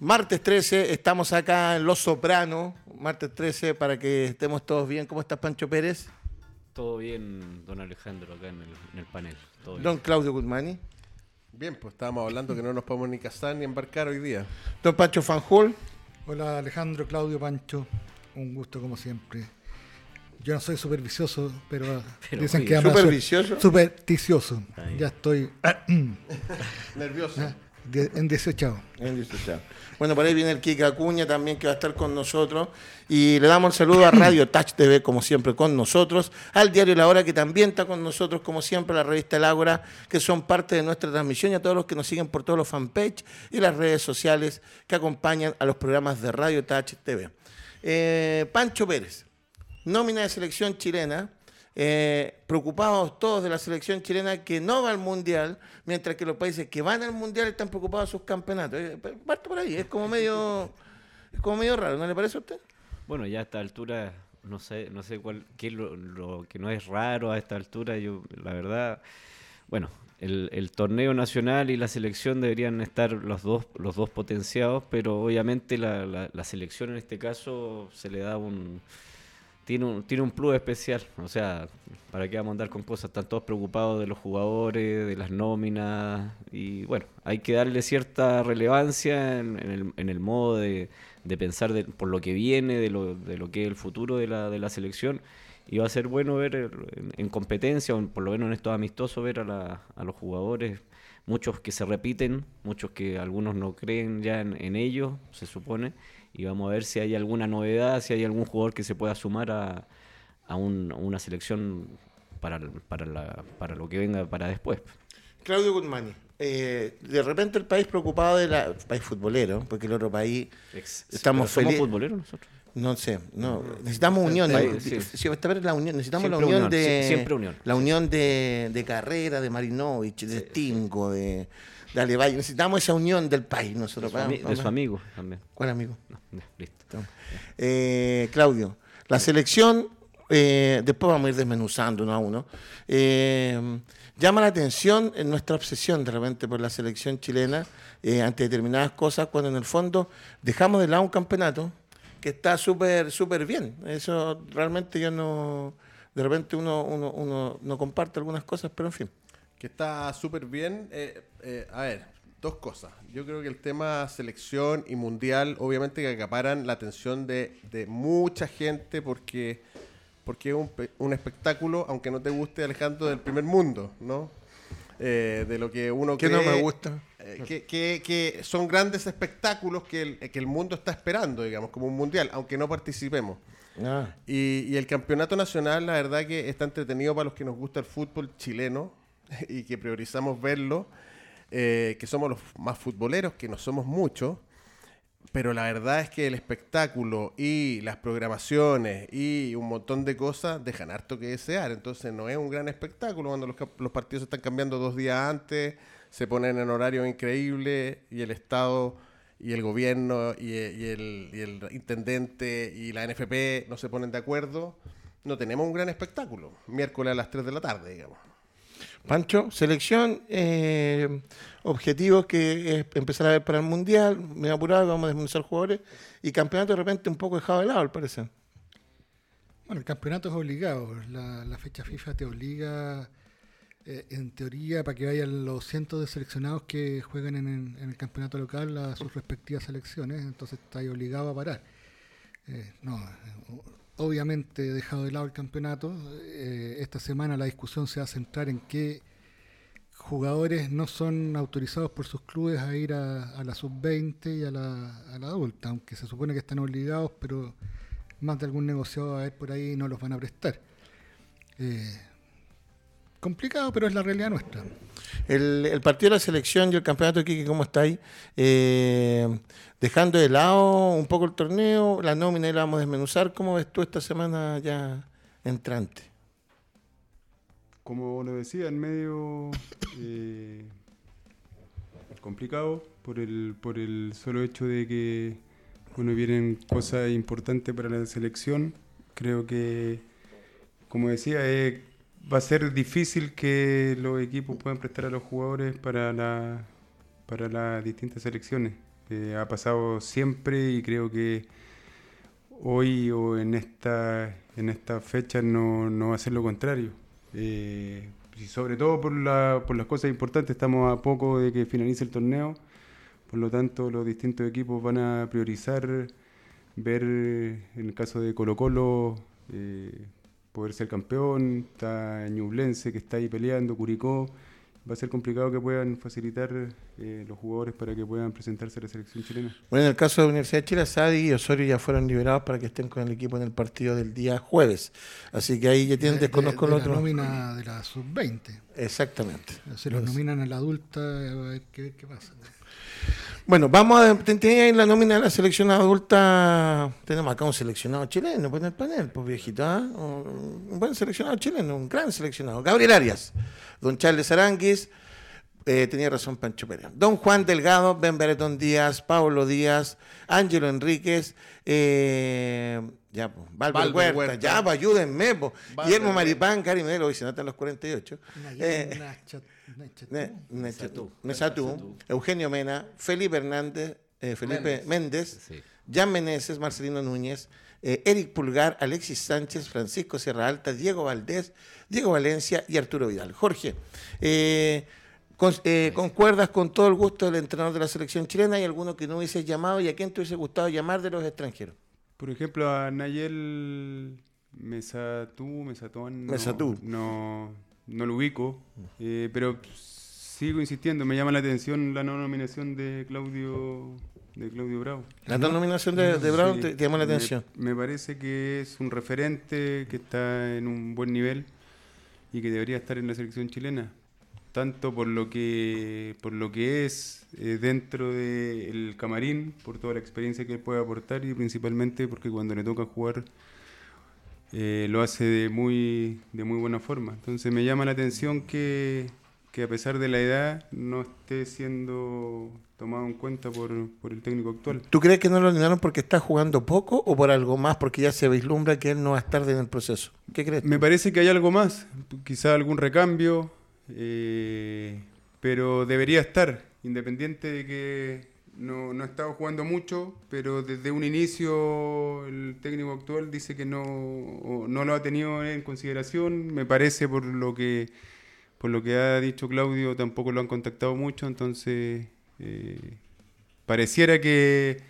Martes 13, estamos acá en Los Sopranos. Martes 13, para que estemos todos bien. ¿Cómo estás, Pancho Pérez? Todo bien, don Alejandro, acá en el, en el panel. Todo bien. Don Claudio Guzmani. Bien, pues estábamos hablando que no nos podemos ni casar ni embarcar hoy día. Don Pancho Fanjul. Hola Alejandro, Claudio, Pancho. Un gusto como siempre. Yo no soy supervicioso, pero, Pero dicen oye, que ¿Supervicioso? su- Supersticioso. Ya estoy Nervioso. De- en 18. Bien dicho, chao. Bueno, por ahí viene el Kika Acuña también que va a estar con nosotros. Y le damos el saludo a Radio Touch TV, como siempre, con nosotros. Al diario La Hora, que también está con nosotros, como siempre, la revista El Ágora, que son parte de nuestra transmisión. Y a todos los que nos siguen por todos los fanpage y las redes sociales que acompañan a los programas de Radio Touch TV. Eh, Pancho Pérez, nómina de selección chilena. Eh, preocupados todos de la selección chilena que no va al mundial, mientras que los países que van al mundial están preocupados de sus campeonatos. Eh, parte por ahí, es como medio, es como medio raro, ¿no le parece a usted? Bueno, ya a esta altura, no sé, no sé cuál, qué lo, lo que no es raro a esta altura. Yo, la verdad, bueno, el, torneo nacional y la selección deberían estar los dos, los dos potenciados, pero obviamente la selección en este caso se le da un tiene un, tiene un plus especial. O sea, ¿para qué vamos a andar con cosas? Están todos preocupados de los jugadores, de las nóminas. Y bueno, hay que darle cierta relevancia en, el, en el modo de, de pensar por lo que viene, de lo, de lo que es el futuro de la, de la selección. Y va a ser bueno ver en, en competencia, o por lo menos en estos amistosos, ver a, la- a los jugadores. Muchos que se repiten, muchos que algunos no creen ya en, en ellos, se supone. Y vamos a ver si hay alguna novedad, si hay algún jugador que se pueda sumar a, a un- a una selección para, para, la- para lo que venga para después. Claudio Guzmani, eh, de repente el país preocupado de la país futbolero, porque el otro país Estamos ¿Somos feliz- futboleros nosotros? No sé, no necesitamos unión, sí. La unión, necesitamos la Siempre unión, unión, de sí, siempre unión. la unión de, de Carrera, de Marinovich, de Stingo, de, de Alevalle. necesitamos esa unión del país De nosotros. su, para- ami- de su amigo también. ¿Cuál amigo? No, listo. Eh, Claudio, la selección, eh, después vamos a ir desmenuzando uno a uno, eh, llama la atención en nuestra obsesión de repente por la selección chilena eh, ante determinadas cosas, cuando en el fondo dejamos de lado un campeonato que está súper, súper bien. Eso realmente yo no, de repente uno, uno, uno no comparte algunas cosas, pero en fin. Que está súper bien. Eh, eh, a ver, dos cosas. Yo creo que el tema selección y mundial, obviamente que acaparan la atención de, de mucha gente porque, porque es un, un espectáculo, aunque no te guste, Alejandro, del primer mundo, ¿no? Eh, de lo que uno Que no me gusta. Que, que- que son grandes espectáculos que el, que el mundo está esperando, digamos, como un mundial, aunque no participemos. Ah, Y, y el campeonato nacional, la verdad que está entretenido para los que nos gusta el fútbol chileno y que priorizamos verlo, eh, que somos los más futboleros, que no somos muchos, pero la verdad es que el espectáculo y las programaciones y un montón de cosas dejan harto que desear. Entonces no es un gran espectáculo cuando los, los partidos se están cambiando dos días antes, se ponen en horario increíble y el Estado y el gobierno y, e- y el, y el intendente y la NFP no se ponen de acuerdo. No tenemos un gran espectáculo. Miércoles a las 3 de la tarde, digamos. Pancho, selección, eh, objetivos que es empezar a ver para el Mundial, me apurado, vamos a desmenuzar jugadores, y campeonato de repente un poco dejado de lado, al parecer. Bueno, el campeonato es obligado. La, la fecha FIFA te obliga, eh, en teoría, para que vayan los cientos de seleccionados que juegan en, el- campeonato local a sus respectivas selecciones. Entonces está ahí obligado a parar. Eh, no, obviamente he dejado de lado el campeonato. Eh, esta semana la discusión se va a centrar en qué jugadores no son autorizados por sus clubes a ir a, la sub-20 y a la, adulta, aunque se supone que están obligados, pero más de algún negociado va a haber por ahí y no los van a prestar. Complicado, pero es la realidad nuestra. El, el partido de la selección y el campeonato aquí, ¿cómo está ahí? Eh, dejando de lado un poco el torneo, la nómina y la vamos a desmenuzar. ¿Cómo ves tú esta semana ya entrante? como lo decía, en medio eh, complicado por el, por el solo hecho de que bueno, vienen cosas importantes para la selección. Creo que, como decía, eh, va a ser difícil que los equipos puedan prestar a los jugadores para, la, para las distintas selecciones. Eh, ha pasado siempre y creo que hoy o en esta, en esta fecha no, no va a ser lo contrario. Eh, y sobre todo por, la, por las cosas importantes, estamos a poco de que finalice el torneo, por lo tanto los distintos equipos van a priorizar ver, en el caso de Colo Colo, eh, poder ser campeón, está Ñublense que está ahí peleando, Curicó, va a ser complicado que puedan facilitar eh, los jugadores para que puedan presentarse a la selección chilena. Bueno, en el caso de la Universidad de Chile, Sadi y Osorio ya fueron liberados para que estén con el equipo en el partido del día jueves. Así que ahí ya tienen, De- de- desconozco de el la otro. nómina de la sub-20. Exactamente. Se los nominan a la adulta, a ver qué, qué pasa. Bueno, vamos a tener ahí la nómina de la selección adulta. Tenemos acá un seleccionado chileno pues, en el panel, pues viejito, ¿ah? Un buen seleccionado chileno, un gran seleccionado. Gabriel Arias, don Charles Aranguis, eh, tenía razón Pancho Pérez. Don Juan Delgado, Ben Beretón Díaz, Pablo Díaz, Ángelo Enríquez, eh, ya, pues, Valver Huerta, Huerta. ya, pues ayúdenme, pues. Valver Guillermo. Maripán, Cari Medelo, hoy se notan los 48. Eh, Nacha- Nacha- Ne- Nechatú, Nechatú. Eugenio Mena, Felipe Hernández, eh, Felipe Méndez, Sí. Jan Meneses, Marcelino Núñez, eh, Eric Pulgar, Alexis Sánchez, Francisco Sierra Alta, Diego Valdés, Diego Valencia y Arturo Vidal. Jorge, eh, con- eh, ¿concuerdas con todo el gusto del entrenador de la selección chilena? ¿Hay alguno que no hubiese llamado y a quién te hubiese gustado llamar de los extranjeros? Por ejemplo, a Nayel Mesatú, Mesatón, no, Mesatú. No, no lo ubico, eh, pero sigo insistiendo, me llama la atención la no nominación de Claudio de Claudio Bravo. La nominación de, de Sí, te, te llamó la me- atención. Me, parece que es un referente que está en un buen nivel y que debería estar en la selección chilena, tanto por lo que por lo que es eh, dentro del camarín, por toda la experiencia que él puede aportar y principalmente porque cuando le toca jugar eh, lo hace de muy de muy buena forma. Entonces me llama la atención que, que a pesar de la edad no esté siendo tomado en cuenta por, por el técnico actual. ¿Tú crees que no lo nominaron porque está jugando poco o por algo más? Porque ya se vislumbra que él no va a estar en el proceso. ¿Qué crees? Me parece que hay algo más, quizá algún recambio, eh, pero debería estar, independiente de que no, no ha estado jugando mucho, pero desde un inicio el técnico actual dice que no, no lo ha tenido en consideración. Me parece por lo que por lo que ha dicho Claudio tampoco lo han contactado mucho, entonces eh, pareciera que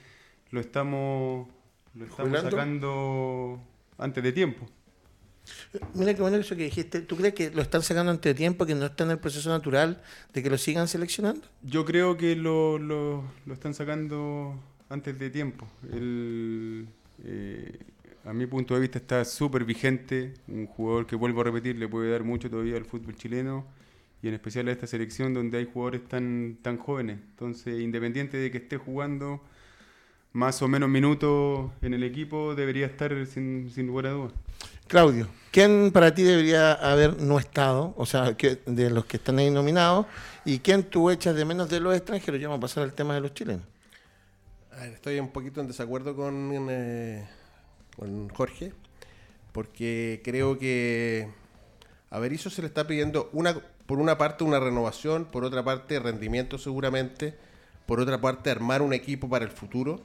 lo estamos lo estamos sacando antes de tiempo. Mira qué bueno eso que dijiste. ¿Tú crees que lo están sacando antes de tiempo, que no está en el proceso natural de que lo sigan seleccionando? Yo creo que lo, lo, lo están sacando antes de tiempo. El, eh, a mi punto de vista está súper vigente, un jugador que vuelvo a repetir le puede dar mucho todavía al fútbol chileno y en especial a esta selección donde hay jugadores tan, tan jóvenes. Entonces, independiente de que esté jugando más o menos minutos en el equipo, debería estar sin, sin lugar a dudas. Claudio, ¿quién para ti debería haber no estado? O sea, de los que están ahí nominados. ¿Y quién tú echas de menos de los extranjeros? Ya vamos a pasar al tema de los chilenos. A ver, estoy un poquito en desacuerdo con, eh, con Jorge, porque creo que a Berizzo se le está pidiendo, una, por una parte, una renovación, por otra parte, rendimiento seguramente, por otra parte, armar un equipo para el futuro.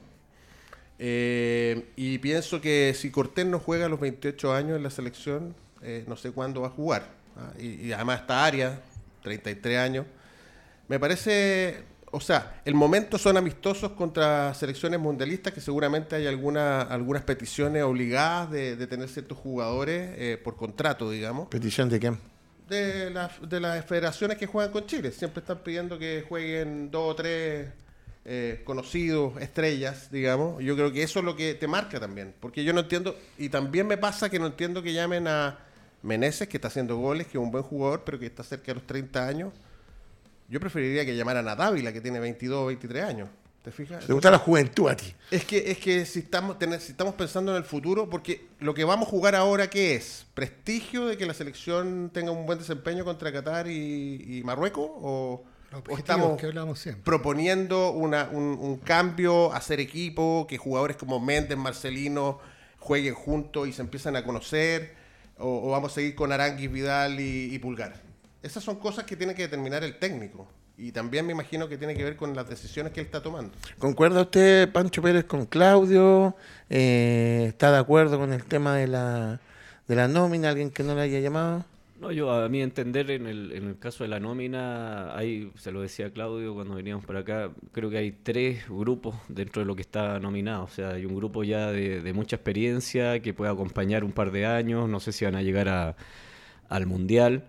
Eh, y pienso que si Cortés no juega a los 28 años en la selección, eh, no sé cuándo va a jugar. ¿ah? Y, y además está Arias, 33 años. Me parece, o sea, el momento son amistosos contra selecciones mundialistas que seguramente hay alguna, algunas peticiones obligadas de, de tener ciertos jugadores eh, por contrato, digamos, ¿Petición de quién? de, las de las federaciones que juegan con Chile. Siempre están pidiendo que jueguen dos o tres eh, conocidos, estrellas, digamos. Yo creo que eso es lo que te marca también, porque yo no entiendo, y también me pasa que no entiendo que llamen a Meneses, que está haciendo goles, que es un buen jugador, pero que está cerca de los 30 años. Yo preferiría que llamaran a Dávila, que tiene 22 o 23 años. ¿Te fijas? ¿Te gusta la juventud a ti? Es que, es que si, estamos, si estamos pensando en el futuro, porque lo que vamos a jugar ahora, ¿qué es? ¿Prestigio de que la selección tenga un buen desempeño contra Qatar y, y Marruecos? ¿O, o estamos que hablamos siempre. proponiendo una- un, un cambio, hacer equipo, que jugadores como Méndez, Marcelino jueguen juntos y se empiezan a conocer? ¿O, o vamos a seguir con Aranguis, Vidal y, y Pulgar? Esas son cosas que tiene que determinar el técnico. Y también me imagino que tiene que ver con las decisiones que él está tomando. ¿Concuerda usted, Pancho Pérez, con Claudio? Eh, ¿Está de acuerdo con el tema de la, de la nómina? ¿Alguien que no le haya llamado? No, yo a mi entender en el, en el caso de la nómina, hay, se lo decía Claudio cuando veníamos para acá, creo que hay tres grupos dentro de lo que está nominado. O sea, hay un grupo ya de, mucha experiencia que puede acompañar un par de años, no sé si van a llegar a, al Mundial,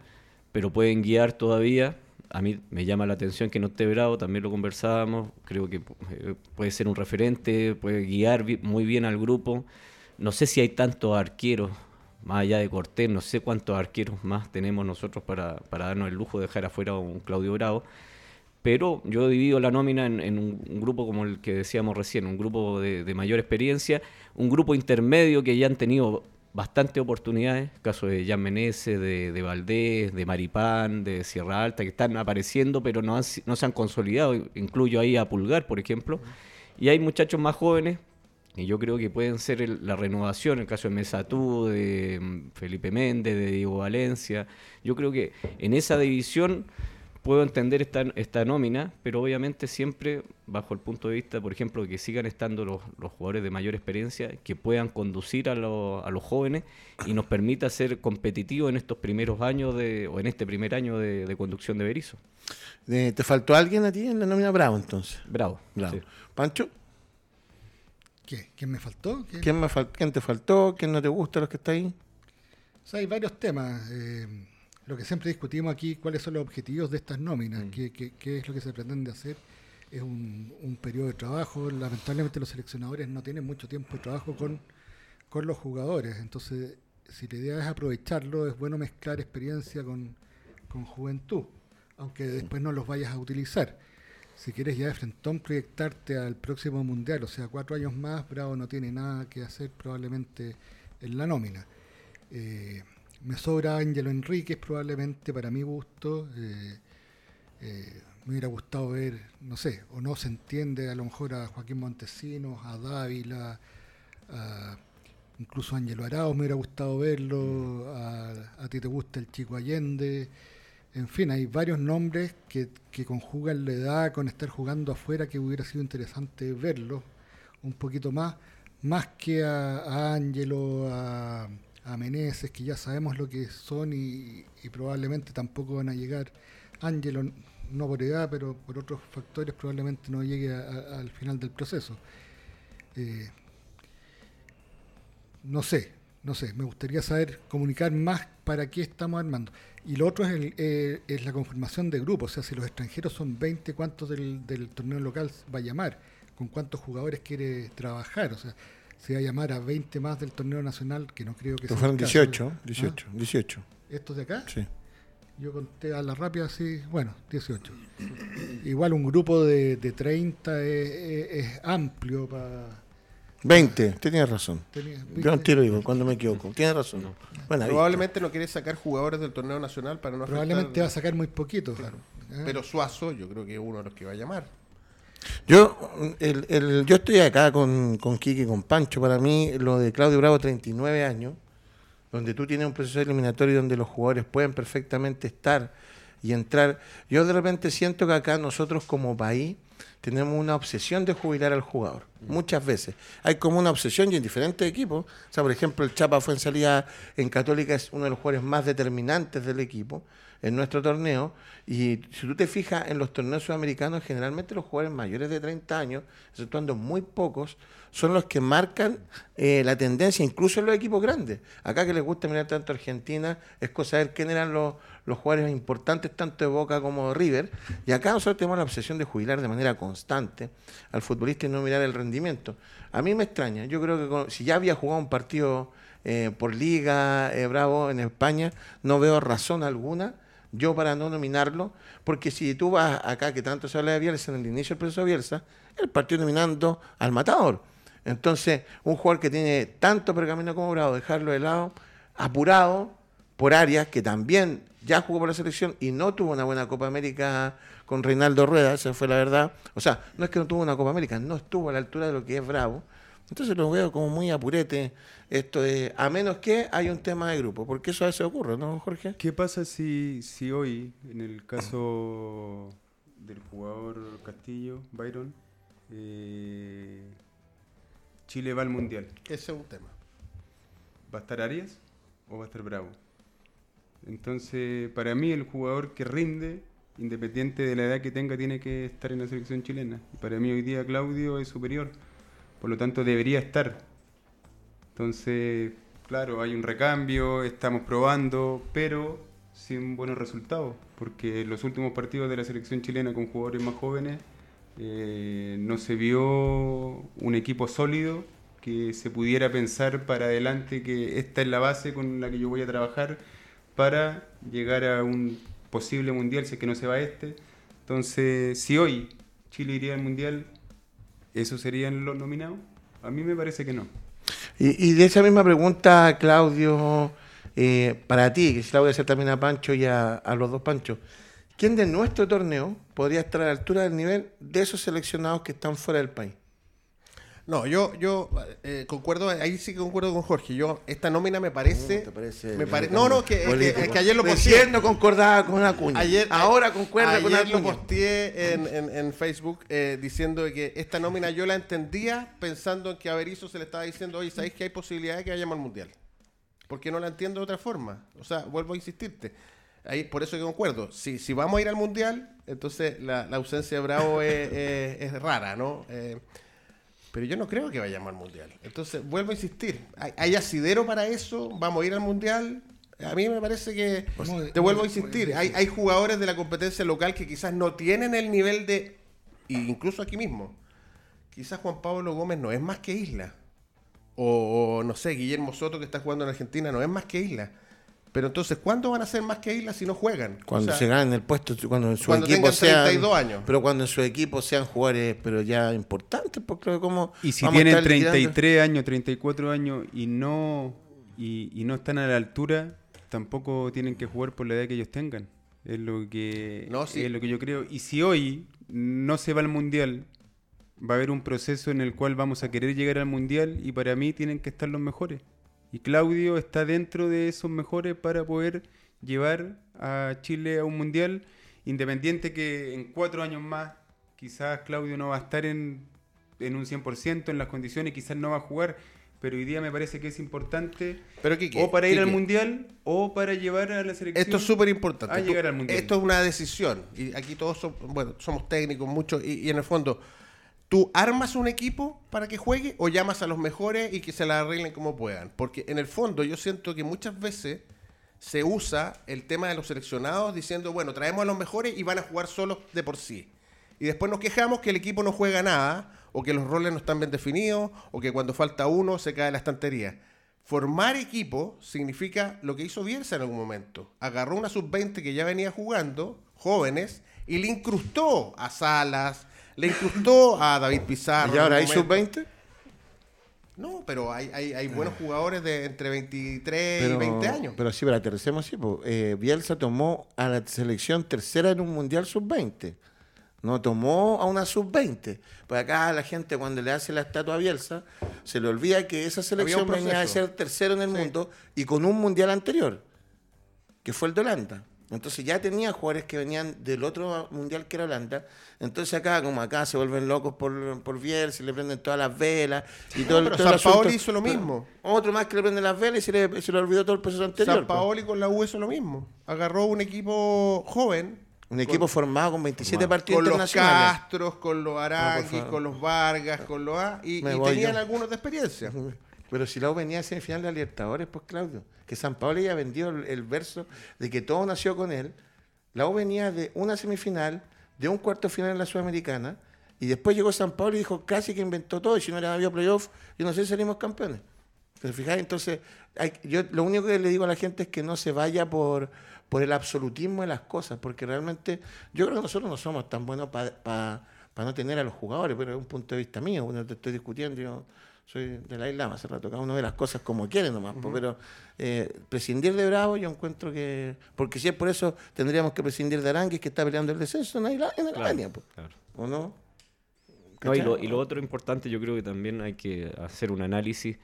pero pueden guiar todavía. A mí me llama la atención que no esté Bravo, también lo conversábamos, creo que eh, puede ser un referente, puede guiar muy bien al grupo. No sé si hay tantos arqueros, más allá de Cortés, no sé cuántos arqueros más tenemos nosotros para, para darnos el lujo de dejar afuera a un Claudio Bravo. Pero yo divido la nómina en, un, grupo como el que decíamos recién, un grupo de, mayor experiencia, un grupo intermedio que ya han tenido bastantes oportunidades, caso de Jan Meneses, de, de Valdés, de Maripán, de Sierra Alta, que están apareciendo pero no, han no se han consolidado, incluyo ahí a Pulgar, por ejemplo, y hay muchachos más jóvenes, y yo creo que pueden ser el- la renovación, el caso de Mesatú, de mm, Felipe Méndez, de Diego Valencia, yo creo que en esa división puedo entender esta, esta nómina, pero obviamente siempre bajo el punto de vista, por ejemplo, de que sigan estando los, los jugadores de mayor experiencia, que puedan conducir a, lo- a los jóvenes y nos permita ser competitivos en estos primeros años de, o en este primer año de, de conducción de Berizzo. Eh, ¿Te faltó alguien a ti en la nómina Bravo entonces? Bravo. Bravo. sí. ¿Pancho? ¿Qué? ¿Quién me faltó? ¿Quién? ¿Quién, me fal- ¿Quién te faltó? ¿Quién no te gusta los que está ahí? O sea, hay varios temas. eh, lo que siempre discutimos aquí, cuáles son los objetivos de estas nóminas, Mm. qué, qué- qué es lo que se pretende hacer. Es un, un periodo de trabajo. Lamentablemente los seleccionadores no tienen mucho tiempo de trabajo con, con los jugadores. Entonces, si la idea es aprovecharlo, es bueno mezclar experiencia con, con juventud, aunque después no los vayas a utilizar. Si quieres ya de frentón proyectarte al próximo mundial, o sea, cuatro años más, Bravo no tiene nada que hacer probablemente en la nómina. Eh, me sobra Ángelo Enríquez probablemente para mi gusto. eh, eh, me hubiera gustado ver, no sé, o no se entiende a lo mejor a Joaquín Montesinos, a Dávila, a- incluso a Ángelo Arauz me hubiera gustado verlo, a, a ti te gusta el Chico Allende. En fin, hay varios nombres que, conjugan la edad con estar jugando afuera que hubiera sido interesante verlos un poquito más, más que a, Ángelo, a, a que ya sabemos lo que son y, probablemente tampoco van a llegar. Ángelo, no por edad, pero por otros factores, probablemente no llegue al final del proceso. Eh, no sé, no sé, me gustaría saber comunicar más para qué estamos armando. Y lo otro es, el- eh, es la conformación de grupos, o sea, si los extranjeros son 20, ¿cuántos del, del torneo local va a llamar? ¿Con cuántos jugadores quiere trabajar? O sea, si va a llamar a 20 más del torneo nacional, que no creo que sea fueron el caso. 18, ¿Ah? 18, 18. ¿Estos de acá? Sí. Yo conté a la rápida, sí, bueno, 18. Igual un grupo de, de 30 es, es- es amplio para... 20, usted tiene razón. tenía- Yo no tiro digo cuando me equivoco. Tiene razón. Buena vista. Probablemente no quiere sacar jugadores del torneo nacional para no Probablemente va a sacar muy poquito. Claro. ¿eh? Pero Suazo, yo creo que es uno de los que va a llamar. Yo, el, el- yo estoy acá con, con Kiki y con Pancho. Para mí, lo de Claudio Bravo, 39 años, donde tú tienes un proceso eliminatorio donde los jugadores pueden perfectamente estar y entrar. Yo de repente siento que acá nosotros como país tenemos una obsesión de jubilar al jugador. Muchas veces. Hay como una obsesión y en diferentes equipos. O sea, por ejemplo, el Chapa fue en salida en Católica, es uno de los jugadores más determinantes del equipo en nuestro torneo. Y si tú te fijas en los torneos sudamericanos, generalmente los jugadores mayores de 30 años, exceptuando muy pocos, son los que marcan eh, la tendencia, incluso en los equipos grandes. Acá que les gusta mirar tanto Argentina, es cosa de ver quién eran los, los jugadores importantes, tanto de Boca como de River. Y acá nosotros tenemos la obsesión de jubilar de manera constante al futbolista y no mirar el rendimiento. A mí me extraña, yo creo que si ya había jugado un partido eh, por liga, eh, Bravo, en España, no veo razón alguna yo para no nominarlo, porque si tú vas acá, que tanto se habla de Bielsa en el inicio del proceso de Bielsa, el partido nominando al matador. Entonces, un jugador que tiene tanto pergamino como Bravo, dejarlo de lado, apurado por Arias, que también ya jugó por la selección y no tuvo una buena Copa América con Reinaldo Rueda, esa fue la verdad. O sea, no es que no tuvo una Copa América, no estuvo a la altura de lo que es Bravo. Entonces lo veo como muy apurete esto de, a menos que hay un tema de grupo, porque eso a veces ocurre, ¿no, Jorge? ¿Qué pasa si, si hoy, en el caso del jugador Castillo, Byron, eh, Chile va al Mundial. Ese es un tema. ¿Va a estar Arias o va a estar Bravo? Entonces, para mí el jugador que rinde, independiente de la edad que tenga, tiene que estar en la selección chilena. Y para mí hoy día Claudio es superior, por lo tanto debería estar. Entonces, claro, hay un recambio, estamos probando, pero sin buenos resultados, porque los últimos partidos de la selección chilena con jugadores más jóvenes eh, no se vio un equipo sólido que se pudiera pensar para adelante que esta es la base con la que yo voy a trabajar para llegar a un posible mundial, si es que no se va este. Entonces, si hoy Chile iría al mundial, ¿esos serían los nominados? A mí me parece que no. Y, de esa misma pregunta, Claudio, eh, para ti, que se la voy a hacer también a Pancho y a, a los dos Panchos, ¿quién de nuestro torneo podría estar a la altura del nivel de esos seleccionados que están fuera del país? No, yo, yo eh, concuerdo, ahí sí que concuerdo con Jorge. Yo, esta nómina me parece. ¿Te parece me pare- el- no, no, que, es que, político? es que ayer lo posteé. no concordaba con Acuña. Ayer, Ahora concuerda con ayer lo posteé en, en- en Facebook eh, diciendo que esta nómina yo la entendía pensando en que a Berizzo se le estaba diciendo, oye, ¿sabéis que hay posibilidad de que vayamos al Mundial? Porque no la entiendo de otra forma. O sea, vuelvo a insistirte. Ahí, por eso que concuerdo. Si, si vamos a ir al Mundial, entonces la, la ausencia de Bravo es, es- es rara, ¿no? Eh, pero yo no creo que vayamos al Mundial. Entonces, vuelvo a insistir. ¿Hay, hay asidero para eso? ¿Vamos a ir al Mundial? A mí me parece que... Muy- te vuelvo a insistir. Hay, hay jugadores de la competencia local que quizás no tienen el nivel de... incluso aquí mismo. Quizás Juan Pablo Gómez no es más que Isla. O, o, no sé, Guillermo Soto que está jugando en Argentina no es más que Isla. Pero entonces, ¿cuándo van a ser más que Isla si no juegan? Cuando O sea, se ganen el puesto, cuando en su cuando equipo tengan sean. 32 años. Pero cuando en su equipo sean jugadores, pero ya importantes, porque como. Y si tienen estar liquidando- 33 años, 34 años y no, y, y no están a la altura, tampoco tienen que jugar por la edad que ellos tengan. Es lo que, No, sí. es lo que yo creo. Y si hoy no se va al Mundial, va a haber un proceso en el cual vamos a querer llegar al Mundial y para mí tienen que estar los mejores. Y Claudio está dentro de esos mejores para poder llevar a Chile a un Mundial, independiente que en cuatro años más quizás Claudio no va a estar en, en un 100% en las condiciones, quizás no va a jugar, pero hoy día me parece que es importante Pero Quique, o para ir al Mundial o para llevar a la selección. Esto es súper importante. a llegar al Mundial. Esto es una decisión. Y aquí todos somos, bueno, somos técnicos, muchos. Y, y en el fondo, ¿tú armas un equipo para que juegue o llamas a los mejores y que se la arreglen como puedan? Porque en el fondo yo siento que muchas veces se usa el tema de los seleccionados diciendo, bueno, traemos a los mejores y van a jugar solos de por sí. Y después nos quejamos que el equipo no juega nada, o que los roles no están bien definidos, o que cuando falta uno se cae la estantería. Formar equipo significa lo que hizo Bielsa en algún momento. Agarró una sub-20 que ya venía jugando, jóvenes, y le incrustó a Salas, le incrustó a David Pizarro. ¿Y ahora hay en algún momento. sub-20? No, pero hay, hay, hay buenos jugadores de entre 23 Pero, y 20 años. pero sí, pero aterricemos así. po. Eh, Bielsa tomó a la selección tercera en un mundial sub-20. No tomó a una sub-20. Pues acá la gente cuando le hace la estatua a Bielsa, se le olvida que esa selección venía de ser tercero en el Sí. mundo y con un mundial anterior, que fue el de Holanda. Entonces ya tenía jugadores que venían del otro mundial que era Holanda. Entonces acá, como acá, se vuelven locos por, por Bielsa y le prenden todas las velas y todo, pero todo el Sampaoli asunto. hizo lo mismo. Otro más que le prende las velas y se le, se le olvidó todo el proceso anterior. San pues. Paoli con la U hizo lo mismo. Agarró un equipo joven. Un equipo formado con 27 con partidos los internacionales. Castros, con los Aranguis, favor. con los Vargas, con los A, y, y tenían yo. algunos de experiencia. Pero si la U venía a semifinal de la pues Claudio, que San Pablo ya vendió el, verso de que todo nació con él. La U venía de una semifinal, de un cuarto final en la Sudamericana, y después llegó San Pablo y dijo casi que inventó todo, y si no era había playoff, yo no sé si salimos campeones. ¿Te fijas? Entonces, yo lo único que le digo a la gente es que no se vaya por, por el absolutismo de las cosas, porque realmente yo creo que nosotros no somos tan buenos para no tener a los jugadores, pero es un punto de vista mío, no te estoy discutiendo, yo soy de la isla hace rato, cada uno ve las cosas como quiere nomás, po, pero eh, prescindir de Bravo yo encuentro que, porque si es por eso tendríamos que prescindir de Aranguis que está peleando el descenso en, Aila- en Alemania, Claro. ¿o no? No, y, lo, y lo otro importante, yo creo que también hay que hacer un análisis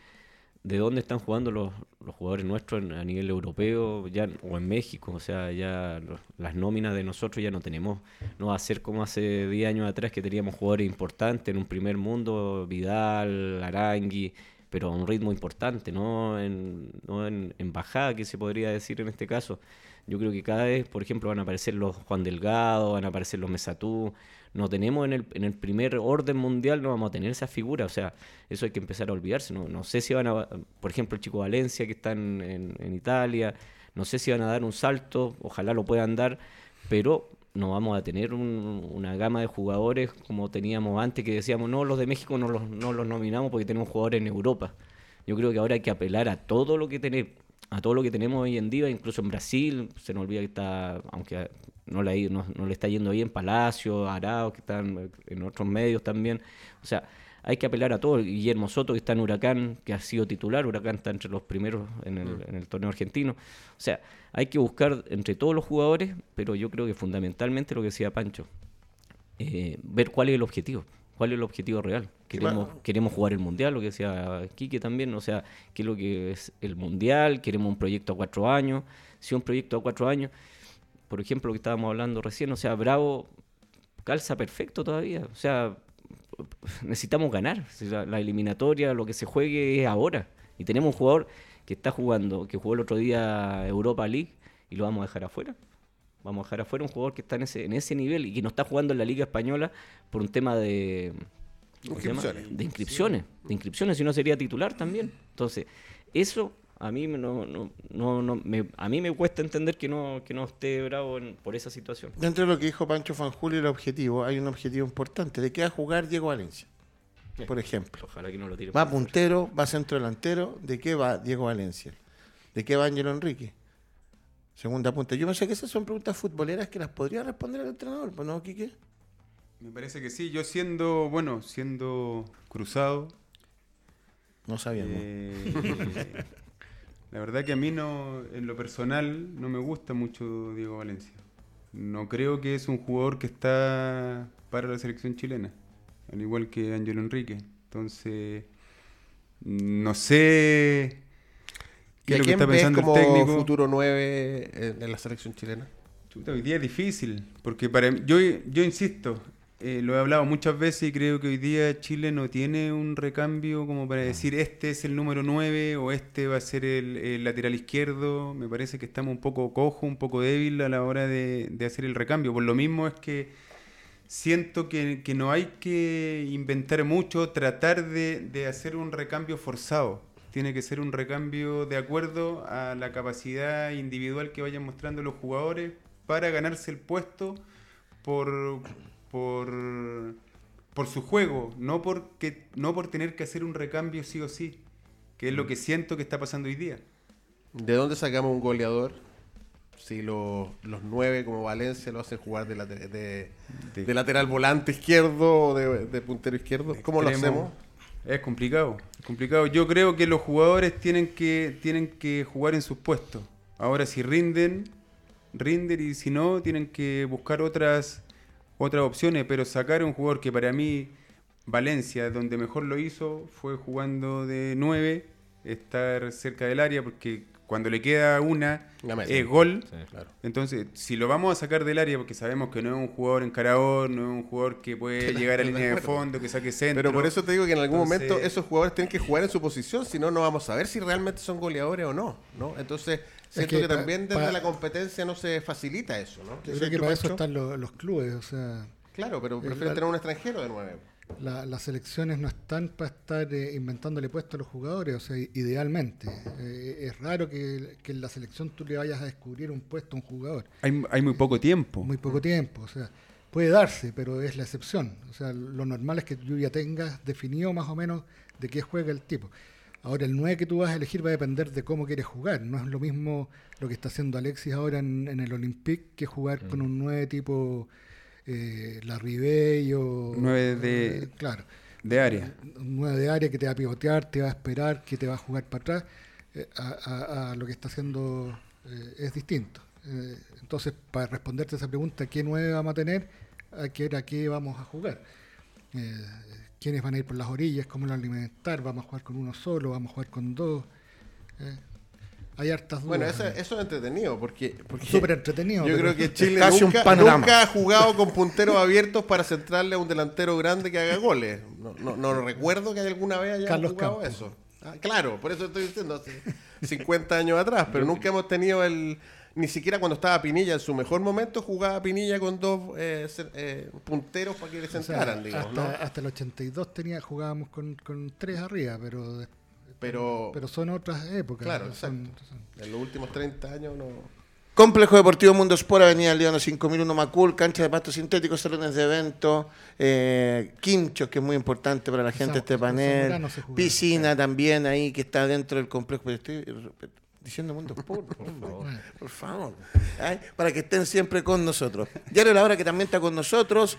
de dónde están jugando los, los jugadores nuestros a nivel europeo ya o en México. O sea, ya las nóminas de nosotros ya no tenemos, no va a ser como hace 10 años atrás que teníamos jugadores importantes en un primer mundo, Vidal, Arangui, pero a un ritmo importante, no en, no en, en bajada, que se podría decir en este caso. Yo creo que cada vez, por ejemplo, van a aparecer los Juan Delgado, van a aparecer los Mesatú, no tenemos en el, en el primer orden mundial, no vamos a tener esa figura, o sea, eso hay que empezar a olvidarse, no, no sé si van a, por ejemplo, el chico Valencia que está en, en, Italia, no sé si van a dar un salto, ojalá lo puedan dar, pero no vamos a tener una gama de jugadores como teníamos antes, que decíamos, no, los de México no los, no los nominamos porque tenemos jugadores en Europa. Yo creo que ahora hay que apelar a todo lo que tenemos, a todo lo que tenemos hoy en día, incluso en Brasil, se nos olvida que está, aunque no le, no, no le está yendo bien Palacio, Arao, que están en otros medios también. O sea, hay que apelar a todo. Guillermo Soto, que está en Huracán, que ha sido titular, Huracán está entre los primeros en el, mm. en el, torneo argentino. O sea, hay que buscar entre todos los jugadores, pero yo creo que fundamentalmente lo que decía Pancho, eh, ver cuál es el objetivo, cuál es el objetivo real. Queremos, queremos jugar el Mundial, lo que decía Quique también, o sea, qué es lo que es el Mundial, queremos un proyecto a cuatro años, si un proyecto a cuatro años por ejemplo, lo que estábamos hablando recién, o sea, Bravo calza perfecto todavía. O sea, necesitamos ganar. La, eliminatoria, lo que se juegue es ahora. Y tenemos un jugador que está jugando, que jugó el otro día Europa League y lo vamos a dejar afuera. Vamos a dejar afuera un jugador que está en ese, en ese nivel y que no está jugando en la Liga Española por un tema de, inscripciones. de inscripciones. De inscripciones, si no sería titular también. Entonces, eso a mí no, no, no, no me, a mí me cuesta entender que no, que no esté bravo por esa situación. Dentro de lo que dijo Pancho Fanjulio, el objetivo, hay un objetivo importante. ¿De qué va a jugar Diego Valencia? Por ejemplo. Ojalá que no lo tire. Va puntero, va centro delantero. ¿De qué va Diego Valencia? ¿De qué va Ángelo Enrique? Segunda punta. Yo pensé que esas son preguntas futboleras que las podría responder el entrenador, ¿no, Quique? Me parece que sí. Yo siendo, bueno, siendo cruzado. No sabíamos. Eh, La verdad que a mí no, en lo personal, no me gusta mucho Diego Valencia. No creo que es un jugador que está para la selección chilena, al igual que Ángelo Enrique. Entonces, no sé qué es lo que está pensando como el técnico. futuro 9 en la selección chilena? hoy día es difícil, porque para yo, yo insisto, eh, lo he hablado muchas veces y creo que hoy día Chile no tiene un recambio como para decir este es el número 9 o este va a ser el, lateral izquierdo. Me parece que estamos un poco cojo, un poco débil a la hora de, hacer el recambio. Por lo mismo es que siento que, no hay que inventar mucho, tratar de, de hacer un recambio forzado. Tiene que ser un recambio de acuerdo a la capacidad individual que vayan mostrando los jugadores para ganarse el puesto por, por, por su juego, no, porque, no por tener que hacer un recambio sí o sí, que es lo que siento que está pasando hoy día. ¿De dónde sacamos un goleador? Si los nueve como Valencia lo hacen jugar de, de, lateral volante izquierdo o de, puntero izquierdo, ¿cómo lo hacemos? Es complicado, es complicado. Yo creo que los jugadores tienen que, tienen que jugar en sus puestos. Ahora si rinden, rinden y si no, tienen que buscar otras otras opciones, pero sacar a un jugador que para mí, Valencia, donde mejor lo hizo, fue jugando de 9, estar cerca del área, porque cuando le queda una, es gol. Entonces, si lo vamos a sacar del área, porque sabemos que no es un jugador encarador, no es un jugador que puede llegar a línea de fondo, que saque centro. Pero por eso te digo que en algún momento esos jugadores tienen que jugar en su posición, si no, no vamos a ver si realmente son goleadores o no. ¿no? Entonces, Siento que, también desde la competencia no se facilita eso, ¿no? Yo creo que para eso están los, clubes, o sea... Claro, pero prefieren tener un extranjero de nuevo. las selecciones no están para estar eh, inventándole puestos a los jugadores, o sea, idealmente. Eh, es raro que, en la selección tú le vayas a descubrir un puesto a un jugador. Hay, hay muy poco tiempo. Muy poco tiempo, o sea, puede darse, pero es la excepción. O sea, lo normal es que tú ya tengas definido más o menos de qué juega el tipo. Ahora, el 9 que tú vas a elegir va a depender de cómo quieres jugar. No es lo mismo lo que está haciendo Alexis ahora en, el Olympique que jugar con mm. un 9 tipo eh, La o... 9 de, eh, claro, de área. Un 9 de área que te va a pivotear, te va a esperar, que te va a jugar para atrás. Eh, a, lo que está haciendo eh, es distinto. entonces, para responderte a esa pregunta, ¿qué 9 vamos a tener? Que ver a qué vamos a jugar. eh, quiénes van a ir por las orillas, cómo lo alimentar, vamos a jugar con uno solo, vamos a jugar con dos. Hay hartas dudas. Bueno, eso, eso es entretenido porque, porque Súper entretenido. yo creo que Chile nunca, ha jugado con punteros abiertos para centrarle a un delantero grande que haga goles. No, no, no recuerdo que alguna vez haya Carlos jugado Campos. eso. Ah, claro, por eso estoy diciendo hace 50 años atrás, pero nunca hemos tenido el... Ni siquiera cuando estaba Pinilla en su mejor momento jugaba Pinilla con dos eh, eh, punteros para que le o sea, centraran, digamos, hasta, ¿no? hasta el 82 tenía, jugábamos con, con tres arriba, pero, de- Pero, pero son otras épocas. Claro, son- en los últimos 30 años no... Complejo Deportivo Mundo Sport, Avenida León 5001 Macul, cancha de pasto sintético, salones de evento, eh, quinchos, que es muy importante para la gente este panel, piscina también ahí que está dentro del complejo. Pero estoy diciendo Mundo Sport, por favor. Por favor. Ay, Para que estén siempre con nosotros. Diario La Hora, que también está con nosotros.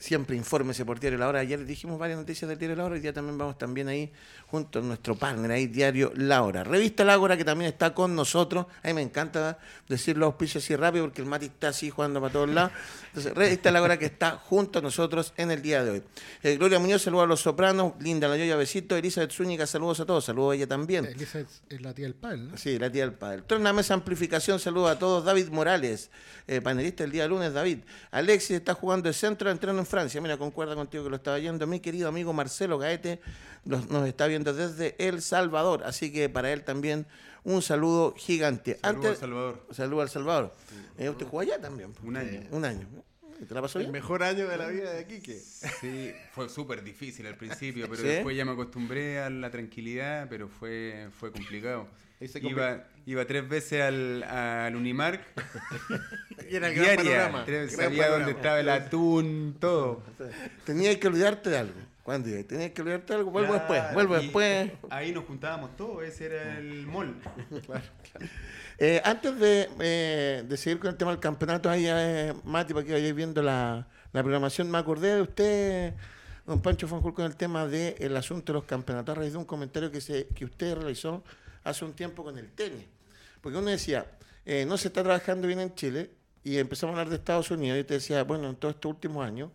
Siempre infórmese por Diario La Hora. Ayer dijimos varias noticias del Diario La Hora. Hoy día también vamos también ahí junto a nuestro partner ahí, Diario La Hora. Revista La Hora, que también está con nosotros. A mí me encanta decir los auspicios así rápido porque el Mati está así jugando para todos lados. Entonces, Revista La Hora que está junto a nosotros en el día de hoy. Eh, Gloria Muñoz, saludos a los sopranos. Linda La Yoya, besito. Elizabeth Zúñiga, saludos a todos. Saludos a ella también. Elisa es, la tía del pal, ¿no? Sí, la tía del padre. Torna Mesa Amplificación, saludos a todos. David Morales, eh, panelista el día lunes, David. Alexis está jugando de centro, entrando en Francia. Mira, concuerda contigo que lo estaba yendo. Mi querido amigo Marcelo Gaete nos, nos está viendo desde El Salvador. Así que para él también un saludo gigante. Saludos Antes, a Salvador. Saludos al Salvador. Eh, ¿Usted jugó allá también? Un año. Eh, un año. ¿Te la pasó El bien? mejor año de la vida de Quique. Sí, fue súper difícil al principio, pero ¿Sí? después ya me acostumbré a la tranquilidad, pero fue, fue complicado. Iba, iba tres veces al, al Unimark, Y era el gran diaria, panorama. tres- gran sabía dónde estaba el atún, todo. Tenías que olvidarte de algo. ¿Cuándo? ibas? Tenías que olvidarte de algo. Vuelvo después, Claro, vuelvo después. Ahí nos juntábamos todos, ese era el mall. Eh, antes de, eh, de seguir con el tema del campeonato, ahí, eh, Mati, para que vayáis viendo la, la programación, me acordé de usted, don Pancho Fanjul, con el tema del asunto de los campeonatos, a raíz de un comentario que, se, que usted realizó hace un tiempo con el tenis. Porque uno decía, eh, no se está trabajando bien en Chile, y empezamos a hablar de Estados Unidos, y te decía, bueno, en todos estos últimos años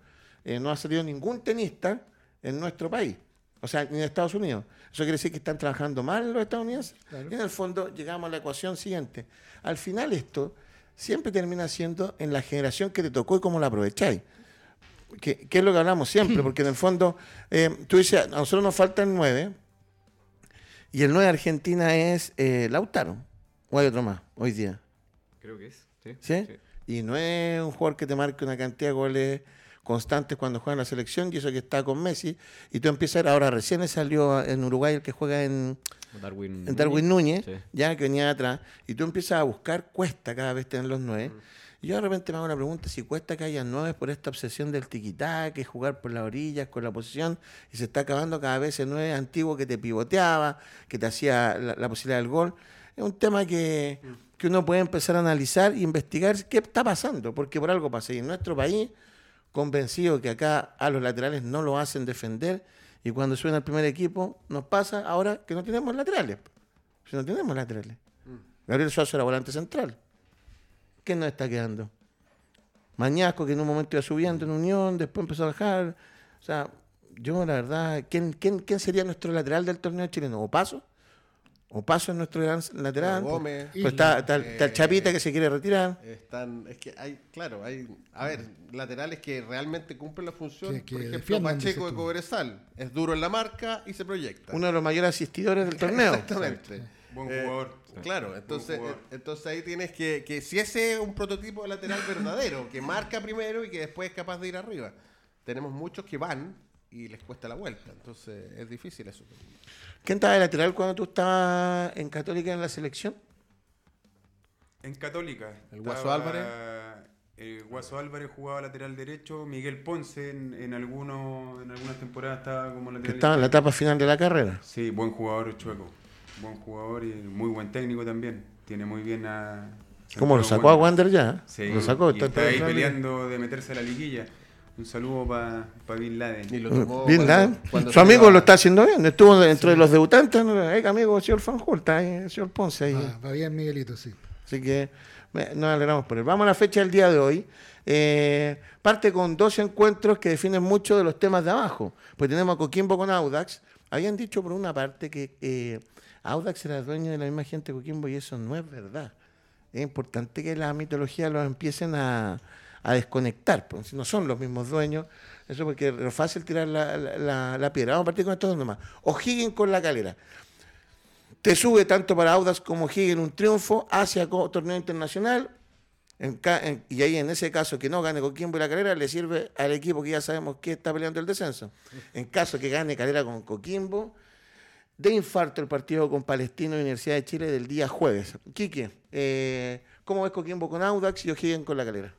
eh, no ha salido ningún tenista en nuestro país. O sea, ni en Estados Unidos. Eso quiere decir que están trabajando mal los estadounidenses. Claro. Y en el fondo llegamos a la ecuación siguiente. Al final esto siempre termina siendo en la generación que te tocó y cómo la aprovecháis. Que, que es lo que hablamos siempre, porque en el fondo eh, tú dices, a nosotros nos faltan nueve, y el nueve de Argentina es eh, Lautaro, o hay otro más hoy día. Creo que es. Sí. ¿sí? Y no es un jugador que te marque una cantidad de goles constantes cuando juega en la selección, y eso que está con Messi, y tú empiezas a ver, ahora recién salió en Uruguay el que juega en, Darwin, en Darwin Núñez, Sí. ya que venía de atrás, y tú empiezas a buscar, cuesta cada vez tener los nueve. Y yo de repente me hago una pregunta, si cuesta que haya nueve por esta obsesión del tiquitá, que jugar por las orillas, con la posición, y se está acabando cada vez el nueve antiguo que te pivoteaba, que te hacía la, la posibilidad del gol. Es un tema que, que uno puede empezar a analizar e investigar qué está pasando, porque por algo pasa. Y en nuestro país, convencido que acá a los laterales no lo hacen defender, y cuando suena el primer equipo, nos pasa ahora que no tenemos laterales. Si no tenemos laterales. Gabriel Suazo era volante central. ¿Qué nos está quedando? Mañasco, que en un momento iba subiendo en Unión, después empezó a bajar. O sea, yo la verdad, ¿quién, quién, quién sería nuestro lateral del torneo chileno? ¿O Paso? ¿O Paso es nuestro gran lateral? Gómez. Pues está, está, está el Eh, Chapita que se quiere retirar. Están, es que hay, claro, hay, a ver, laterales que realmente cumplen la función. Que- que Por ejemplo, Pacheco de. Cobresal. Es duro en la marca y se proyecta. Uno de los mayores asistidores del torneo. Exactamente. Buen Eh, jugador. Claro, entonces, jugador. eh, entonces ahí tienes que, que si ese es un prototipo de lateral verdadero, que marca primero y que después es capaz de ir arriba. Tenemos muchos que van y les cuesta la vuelta, entonces es difícil eso. ¿Quién estaba de lateral cuando tú estabas en Católica en la selección? En Católica. El Guaso Álvarez. El Guaso Álvarez jugaba lateral derecho. Miguel Ponce en, en, algunos, en algunas temporadas estaba como Que lateral estaba en la etapa final de la carrera. Sí, buen jugador chueco. Buen jugador y muy buen técnico también. Tiene muy bien a. ¿Cómo lo sacó a Wander ya? Sí, Lo sacó. y está está- ahí peleando de meterse a la liguilla. Un saludo para Bin Laden. Y lo tomó Bien, cuando- Su amigo lo está haciendo bien. Estuvo dentro de los debutantes. ¿no? Eh, amigo, señor Fanjul, está ahí, el señor Ponce ahí. Va, va bien Miguelito, sí. Así que nos alegramos por él. Vamos a la fecha del día de hoy. Eh, parte con dos encuentros que definen mucho de los temas de abajo. Pues tenemos a Coquimbo con Audax. Habían dicho por una parte que eh, Audax era dueño de la misma gente de Coquimbo y eso no es verdad. Es importante que la mitología los empiecen a, desconectar, porque si no son los mismos dueños, eso porque es fácil tirar la, piedra. Vamos a partir con estos dos nomás. O'Higgins con la calera. Te sube tanto para Audax como Higgins un triunfo hacia torneo internacional. y ahí en ese caso que no gane Coquimbo y la Calera le sirve al equipo que ya sabemos que está peleando el descenso. En caso que gane Calera con Coquimbo, de infarto el partido con Palestino y Universidad de Chile del día jueves. Quique, eh, ¿cómo ves Coquimbo con Audax y O'Higgins con la Calera?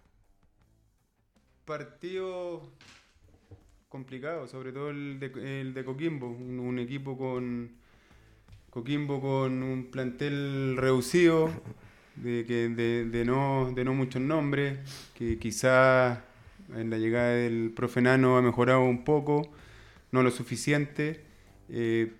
Partido complicado, sobre todo el de, Coquimbo, un, equipo con Coquimbo con un plantel reducido, de, que, de, no, de no muchos nombres, que quizás en la llegada del profe Nano ha mejorado un poco, no lo suficiente. Eh,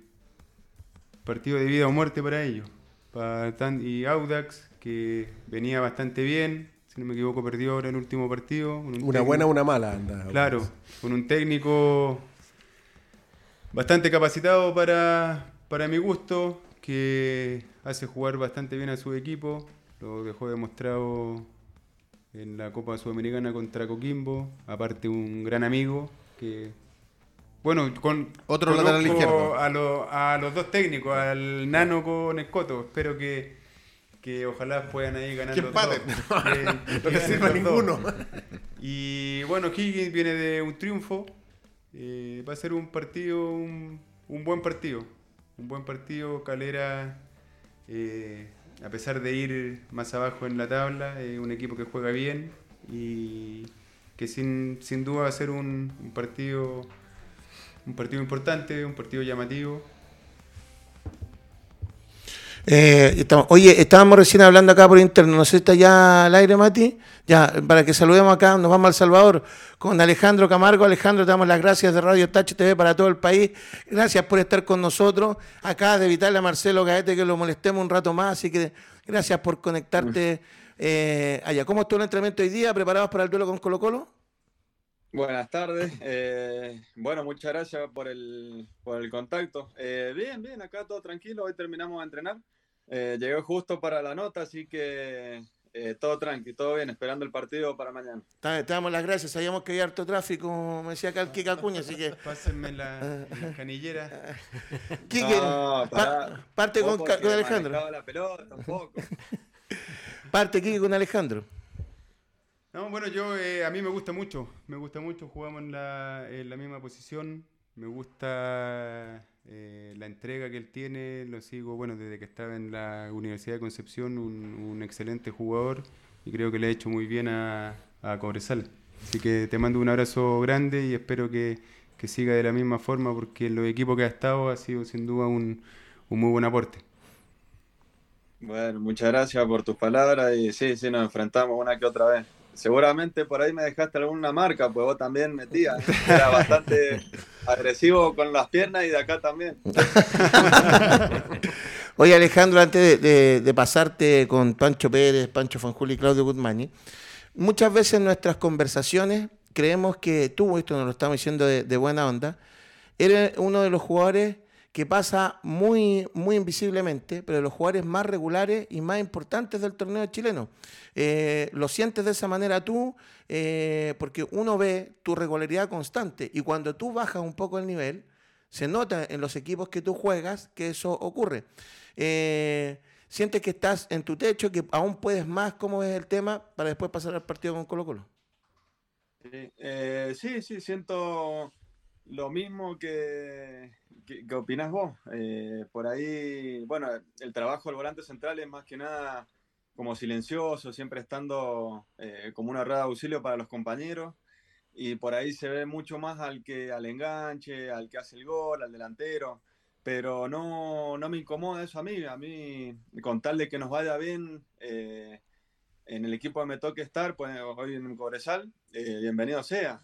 partido de vida o muerte para ellos. Para y Audax, que venía bastante bien, si no me equivoco, perdió ahora el último partido. una buena, una mala, anda. Claro, con un técnico bastante capacitado para, para mi gusto, que hace jugar bastante bien a su equipo. Lo dejó demostrado en la Copa Sudamericana contra Coquimbo. Aparte, un gran amigo que bueno, con otro lateral izquierdo. A, a los dos técnicos, al Nano con Escoto. Espero que, que ojalá puedan ahí ganar. Que empaten. no le sirva ninguno. Y bueno, Higgins viene de un triunfo. Eh, va a ser un partido, un, buen partido. Un buen partido. Calera, eh, a pesar de ir más abajo en la tabla, es un equipo que juega bien y que sin, sin duda va a ser un partido un partido importante, un partido llamativo. Eh, oye, estábamos recién hablando acá por interno, no sé si está ya al aire, Mati. Ya, para que saludemos acá, nos vamos al Salvador con Alejandro Camargo. Alejandro, te damos las gracias de Radio Touch TV para todo el país. Gracias por estar con nosotros. Acá de evitarle a Marcelo Gaete que lo molestemos un rato más, así que gracias por conectarte eh, allá. ¿Cómo estuvo el entrenamiento hoy día? ¿Preparados para el duelo con Colo Colo? Buenas tardes. Eh, bueno, muchas gracias por el, por el contacto. Eh, bien, bien, acá todo tranquilo. Hoy terminamos de entrenar. Eh, llegué justo para la nota, así que todo tranqui, todo bien, esperando el partido para mañana. Te, damos las gracias. Sabíamos que hay harto tráfico, me decía acá el Kika Cuña, así que. Pásenme la, canillera. Quique, parte con, con Alejandro. La pelota, tampoco. parte Kike con Alejandro. No, bueno, yo eh, a mí me gusta mucho, me gusta mucho, jugamos en la, en la misma posición, me gusta eh, la entrega que él tiene, lo sigo, bueno, desde que estaba en la Universidad de Concepción, un, excelente jugador y creo que le ha hecho muy bien a, a Cobresal. Así que te mando un abrazo grande y espero que, que siga de la misma forma porque en los equipos que ha estado ha sido sin duda un, un muy buen aporte. Bueno, muchas gracias por tus palabras y sí, sí, nos enfrentamos una que otra vez seguramente por ahí me dejaste alguna marca, pues vos también metías. Era bastante agresivo con las piernas y de acá también. Oye Alejandro, antes de, pasarte con Pancho Pérez, Pancho Fanjuli y Claudio Guzmani, muchas veces en nuestras conversaciones creemos que tú, esto nos lo estamos diciendo de, de buena onda, eres uno de los jugadores que pasa muy, muy invisiblemente, pero los jugadores más regulares y más importantes del torneo chileno. Eh, ¿Lo sientes de esa manera tú? Eh, porque uno ve tu regularidad constante y cuando tú bajas un poco el nivel, se nota en los equipos que tú juegas que eso ocurre. Eh, ¿Sientes que estás en tu techo, que aún puedes más? ¿Cómo es el tema para después pasar al partido con Colo Colo? sí, sí, siento lo mismo que, ¿Qué, opinas vos? Eh, por ahí, bueno, el trabajo del volante central es más que nada como silencioso, siempre estando eh, como una red de auxilio para los compañeros. Y por ahí se ve mucho más al que al enganche, al que hace el gol, al delantero. Pero no, no me incomoda eso a mí. A mí, con tal de que nos vaya bien eh, en el equipo que me toque estar, pues hoy en Cobresal, bienvenido sea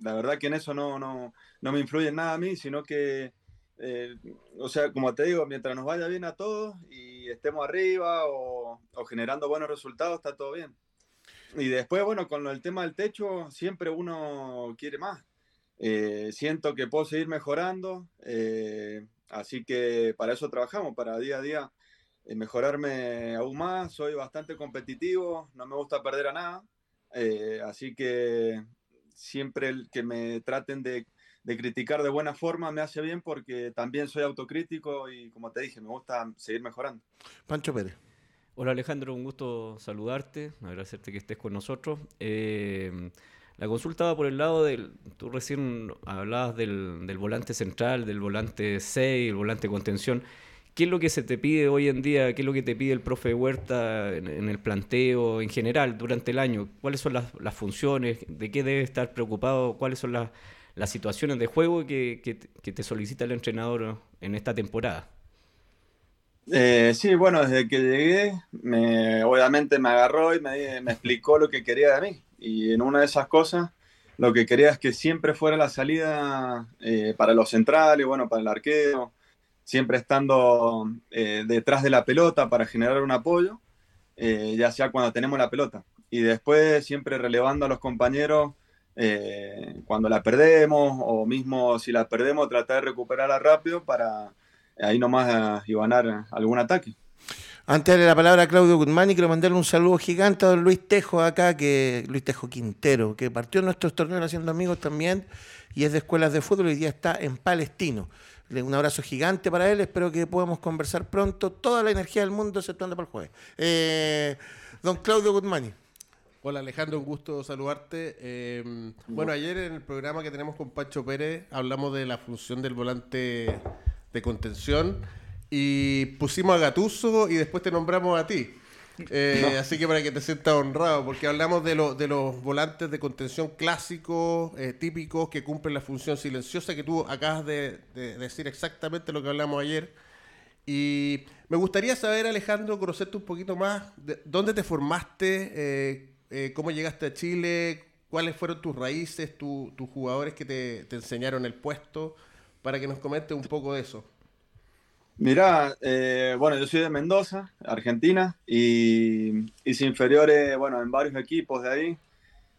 la verdad que en eso no, no, no me influye nada a mí, sino que, eh, o sea, como te digo, mientras nos vaya bien a todos y estemos arriba o, o generando buenos resultados, está todo bien. Y después, bueno, con el tema del techo, siempre uno quiere más. Eh, siento que puedo seguir mejorando, eh, así que para eso trabajamos, para día a día eh, mejorarme aún más. Soy bastante competitivo, no me gusta perder a nada, así que siempre el que me traten de, de, criticar de buena forma me hace bien porque también soy autocrítico y como te dije, me gusta seguir mejorando. Pancho Pérez. Hola Alejandro, un gusto saludarte, agradecerte que estés con nosotros. Eh, la consulta va por el lado del, tú recién hablabas del, del, volante central, del volante 6, el volante contención. ¿Qué es lo que se te pide hoy en día? ¿Qué es lo que te pide el profe Huerta en, el planteo en general durante el año? ¿Cuáles son las, funciones? ¿De qué debe estar preocupado? ¿Cuáles son las, situaciones de juego que, te solicita el entrenador en esta temporada? Eh, sí, bueno, desde que llegué, me, obviamente me agarró y me, me, explicó lo que quería de mí. Y en una de esas cosas, lo que quería es que siempre fuera la salida eh, para los centrales, bueno, para el arquero, siempre estando eh, detrás de la pelota para generar un apoyo, eh, ya sea cuando tenemos la pelota. Y después siempre relevando a los compañeros cuando la perdemos o mismo si la perdemos, tratar de recuperarla rápido para ahí nomás ibanar algún ataque. Antes de la palabra a Claudio Guzmán y quiero mandarle un saludo gigante a don Luis Tejo acá, que Luis Tejo Quintero, que partió en nuestros torneos haciendo amigos también y es de escuelas de fútbol y día está en Palestino. Un abrazo gigante para él, espero que podamos conversar pronto. Toda la energía del mundo, exceptuando para el jueves. Eh, don Claudio Guzmán. Hola Alejandro, un gusto saludarte. Eh, bueno, ayer en el programa que tenemos con Pancho Pérez hablamos de la función del volante de contención y pusimos a Gatuso y después te nombramos a ti. Eh, no. Así que para que te sientas honrado, porque hablamos de, lo, de los volantes de contención clásicos, eh, típicos, que cumplen la función silenciosa que tú acabas de, de, decir exactamente lo que hablamos ayer. Y me gustaría saber, Alejandro, conocerte un poquito más, de, dónde te formaste, eh, eh, cómo llegaste a Chile, cuáles fueron tus raíces, tu, tus jugadores que te, te enseñaron el puesto para que nos comente un poco de eso. Mirá, eh, bueno, yo soy de Mendoza, Argentina, y hice inferiores, bueno, en varios equipos de ahí.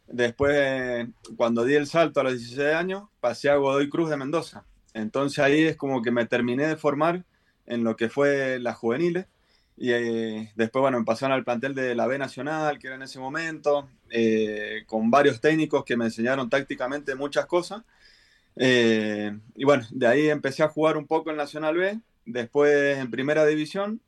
Después, cuando di el salto a los 16 años, pasé a Godoy Cruz de Mendoza. Entonces ahí es como que me terminé de formar en lo que fue las juveniles. Y eh, después, bueno, me pasaron al plantel de la B Nacional, que era en ese momento, eh, con varios técnicos que me enseñaron tácticamente muchas cosas. Eh, y bueno, de ahí empecé a jugar un poco en Nacional B, después en Primera División.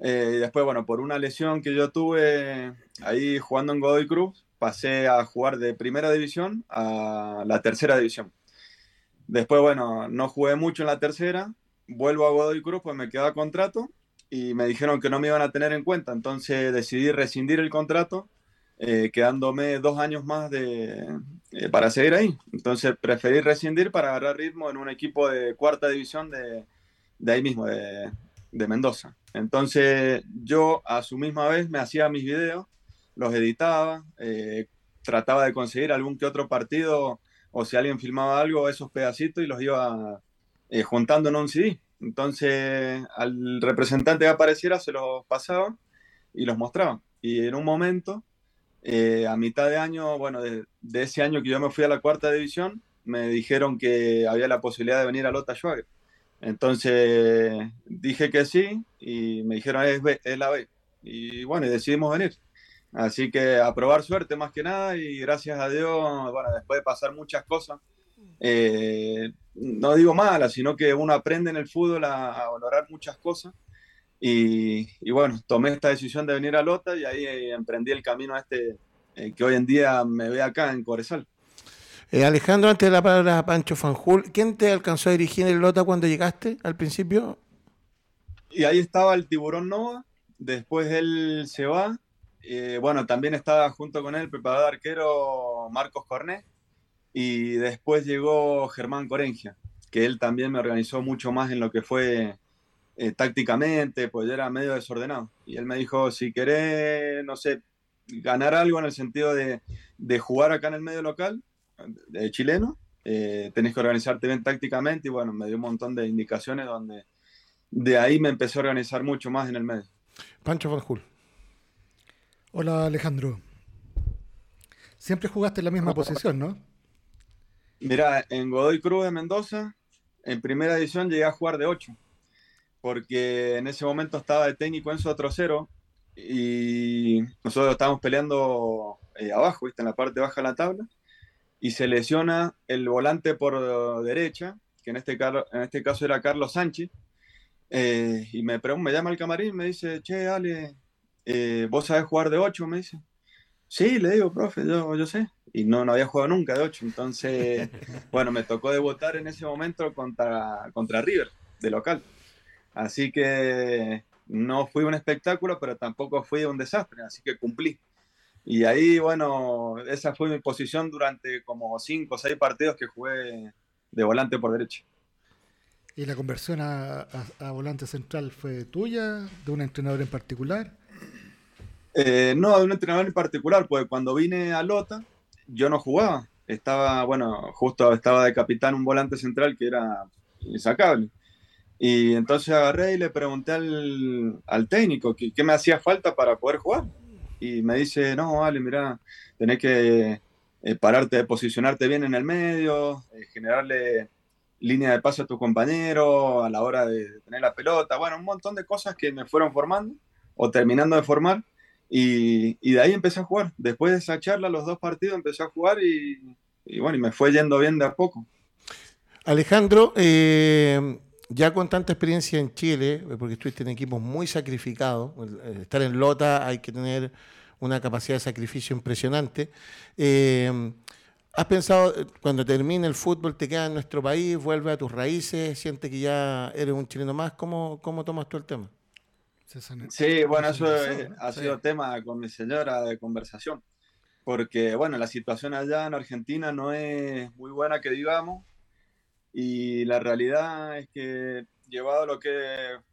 Eh, y después, bueno, por una lesión que yo tuve ahí jugando en Godoy Cruz, pasé a jugar de Primera División a la Tercera División. Después, bueno, no jugué mucho en la tercera, vuelvo a Godoy Cruz, pues me quedaba contrato y me dijeron que no me iban a tener en cuenta, entonces decidí rescindir el contrato, eh, quedándome dos años más de, eh, para seguir ahí. Entonces preferí rescindir para agarrar ritmo en un equipo de cuarta división de, de ahí mismo, de, de, Mendoza. Entonces yo a su misma vez me hacía mis videos, los editaba, eh, trataba de conseguir algún que otro partido o si alguien filmaba algo, esos pedacitos y los iba eh, juntando en un CD. Entonces al representante que apareciera se los pasaba y los mostraba. Y en un momento eh, a mitad de año, bueno, de, de, ese año que yo me fui a la cuarta división, me dijeron que había la posibilidad de venir a Lota Schwager. Entonces dije que sí y me dijeron es, B, la B. Y bueno, y decidimos venir. Así que a probar suerte más que nada y gracias a Dios, bueno, después de pasar muchas cosas, eh, no digo malas, sino que uno aprende en el fútbol a, a muchas cosas y, y, bueno, tomé esta decisión de venir a Lota y ahí eh, emprendí el camino a este eh, que hoy en día me ve acá en Corezal. Eh, Alejandro, antes de la palabra a Pancho Fanjul, ¿quién te alcanzó a dirigir el Lota cuando llegaste al principio? Y ahí estaba el Tiburón Nova, después él se va. Eh, bueno, también estaba junto con él el preparador arquero Marcos Cornet y después llegó Germán Corengia, que él también me organizó mucho más en lo que fue eh, tácticamente, pues yo era medio desordenado. Y él me dijo, si querés, no sé, ganar algo en el sentido de, de jugar acá en el medio local, de chileno, eh, tenés que organizarte bien tácticamente y bueno, me dio un montón de indicaciones donde de ahí me empecé a organizar mucho más en el medio. Pancho Fanjul. Hola Alejandro. Siempre jugaste en la misma posición, ¿no? Mira, en Godoy Cruz de Mendoza, en primera edición llegué a jugar de 8, porque en ese momento estaba de técnico Enzo Trocero y nosotros estábamos peleando eh, abajo, ¿viste? en la parte baja de la tabla, y se lesiona el volante por derecha, que en este, en este caso era Carlos Sánchez, eh, y me, me llama el camarín me dice, che, Ale, eh, ¿vos sabés jugar de 8? Me dice. Sí, le digo, profe, yo, yo sé. Y no, no había jugado nunca de 8. Entonces, bueno, me tocó debutar en ese momento contra, contra River, de local. Así que no fui un espectáculo, pero tampoco fui un desastre, así que cumplí. Y ahí, bueno, esa fue mi posición durante como 5 o 6 partidos que jugué de volante por derecha. ¿Y la conversión a, a volante central fue tuya, de un entrenador en particular? Eh, no, de un entrenador en particular, porque cuando vine a Lota, yo no jugaba. Estaba, bueno, justo estaba de capitán un volante central que era insacable. Y entonces agarré y le pregunté al, al técnico qué, me hacía falta para poder jugar. Y me dice, no, vale, mira, tenés que eh, pararte, posicionarte bien en el medio, eh, generarle línea de paso a tu compañero a la hora de tener la pelota. Bueno, un montón de cosas que me fueron formando o terminando de formar y, de ahí empecé a jugar. Después de esa charla, los dos partidos empecé a jugar y, bueno, y me fue yendo bien de a poco. Alejandro, eh, ya con tanta experiencia en Chile, porque estuviste en equipos muy sacrificados, estar en Lota hay que tener una capacidad de sacrificio impresionante. Eh, ¿Has pensado, cuando termine el fútbol, te quedas en nuestro país, vuelves a tus raíces, sientes que ya eres un chileno más? ¿Cómo, cómo tomas tú el tema? Sí, bueno, eso ha sido tema con mi señora de conversación, porque bueno, la situación allá en Argentina no es muy buena que digamos, y la realidad es que llevado lo que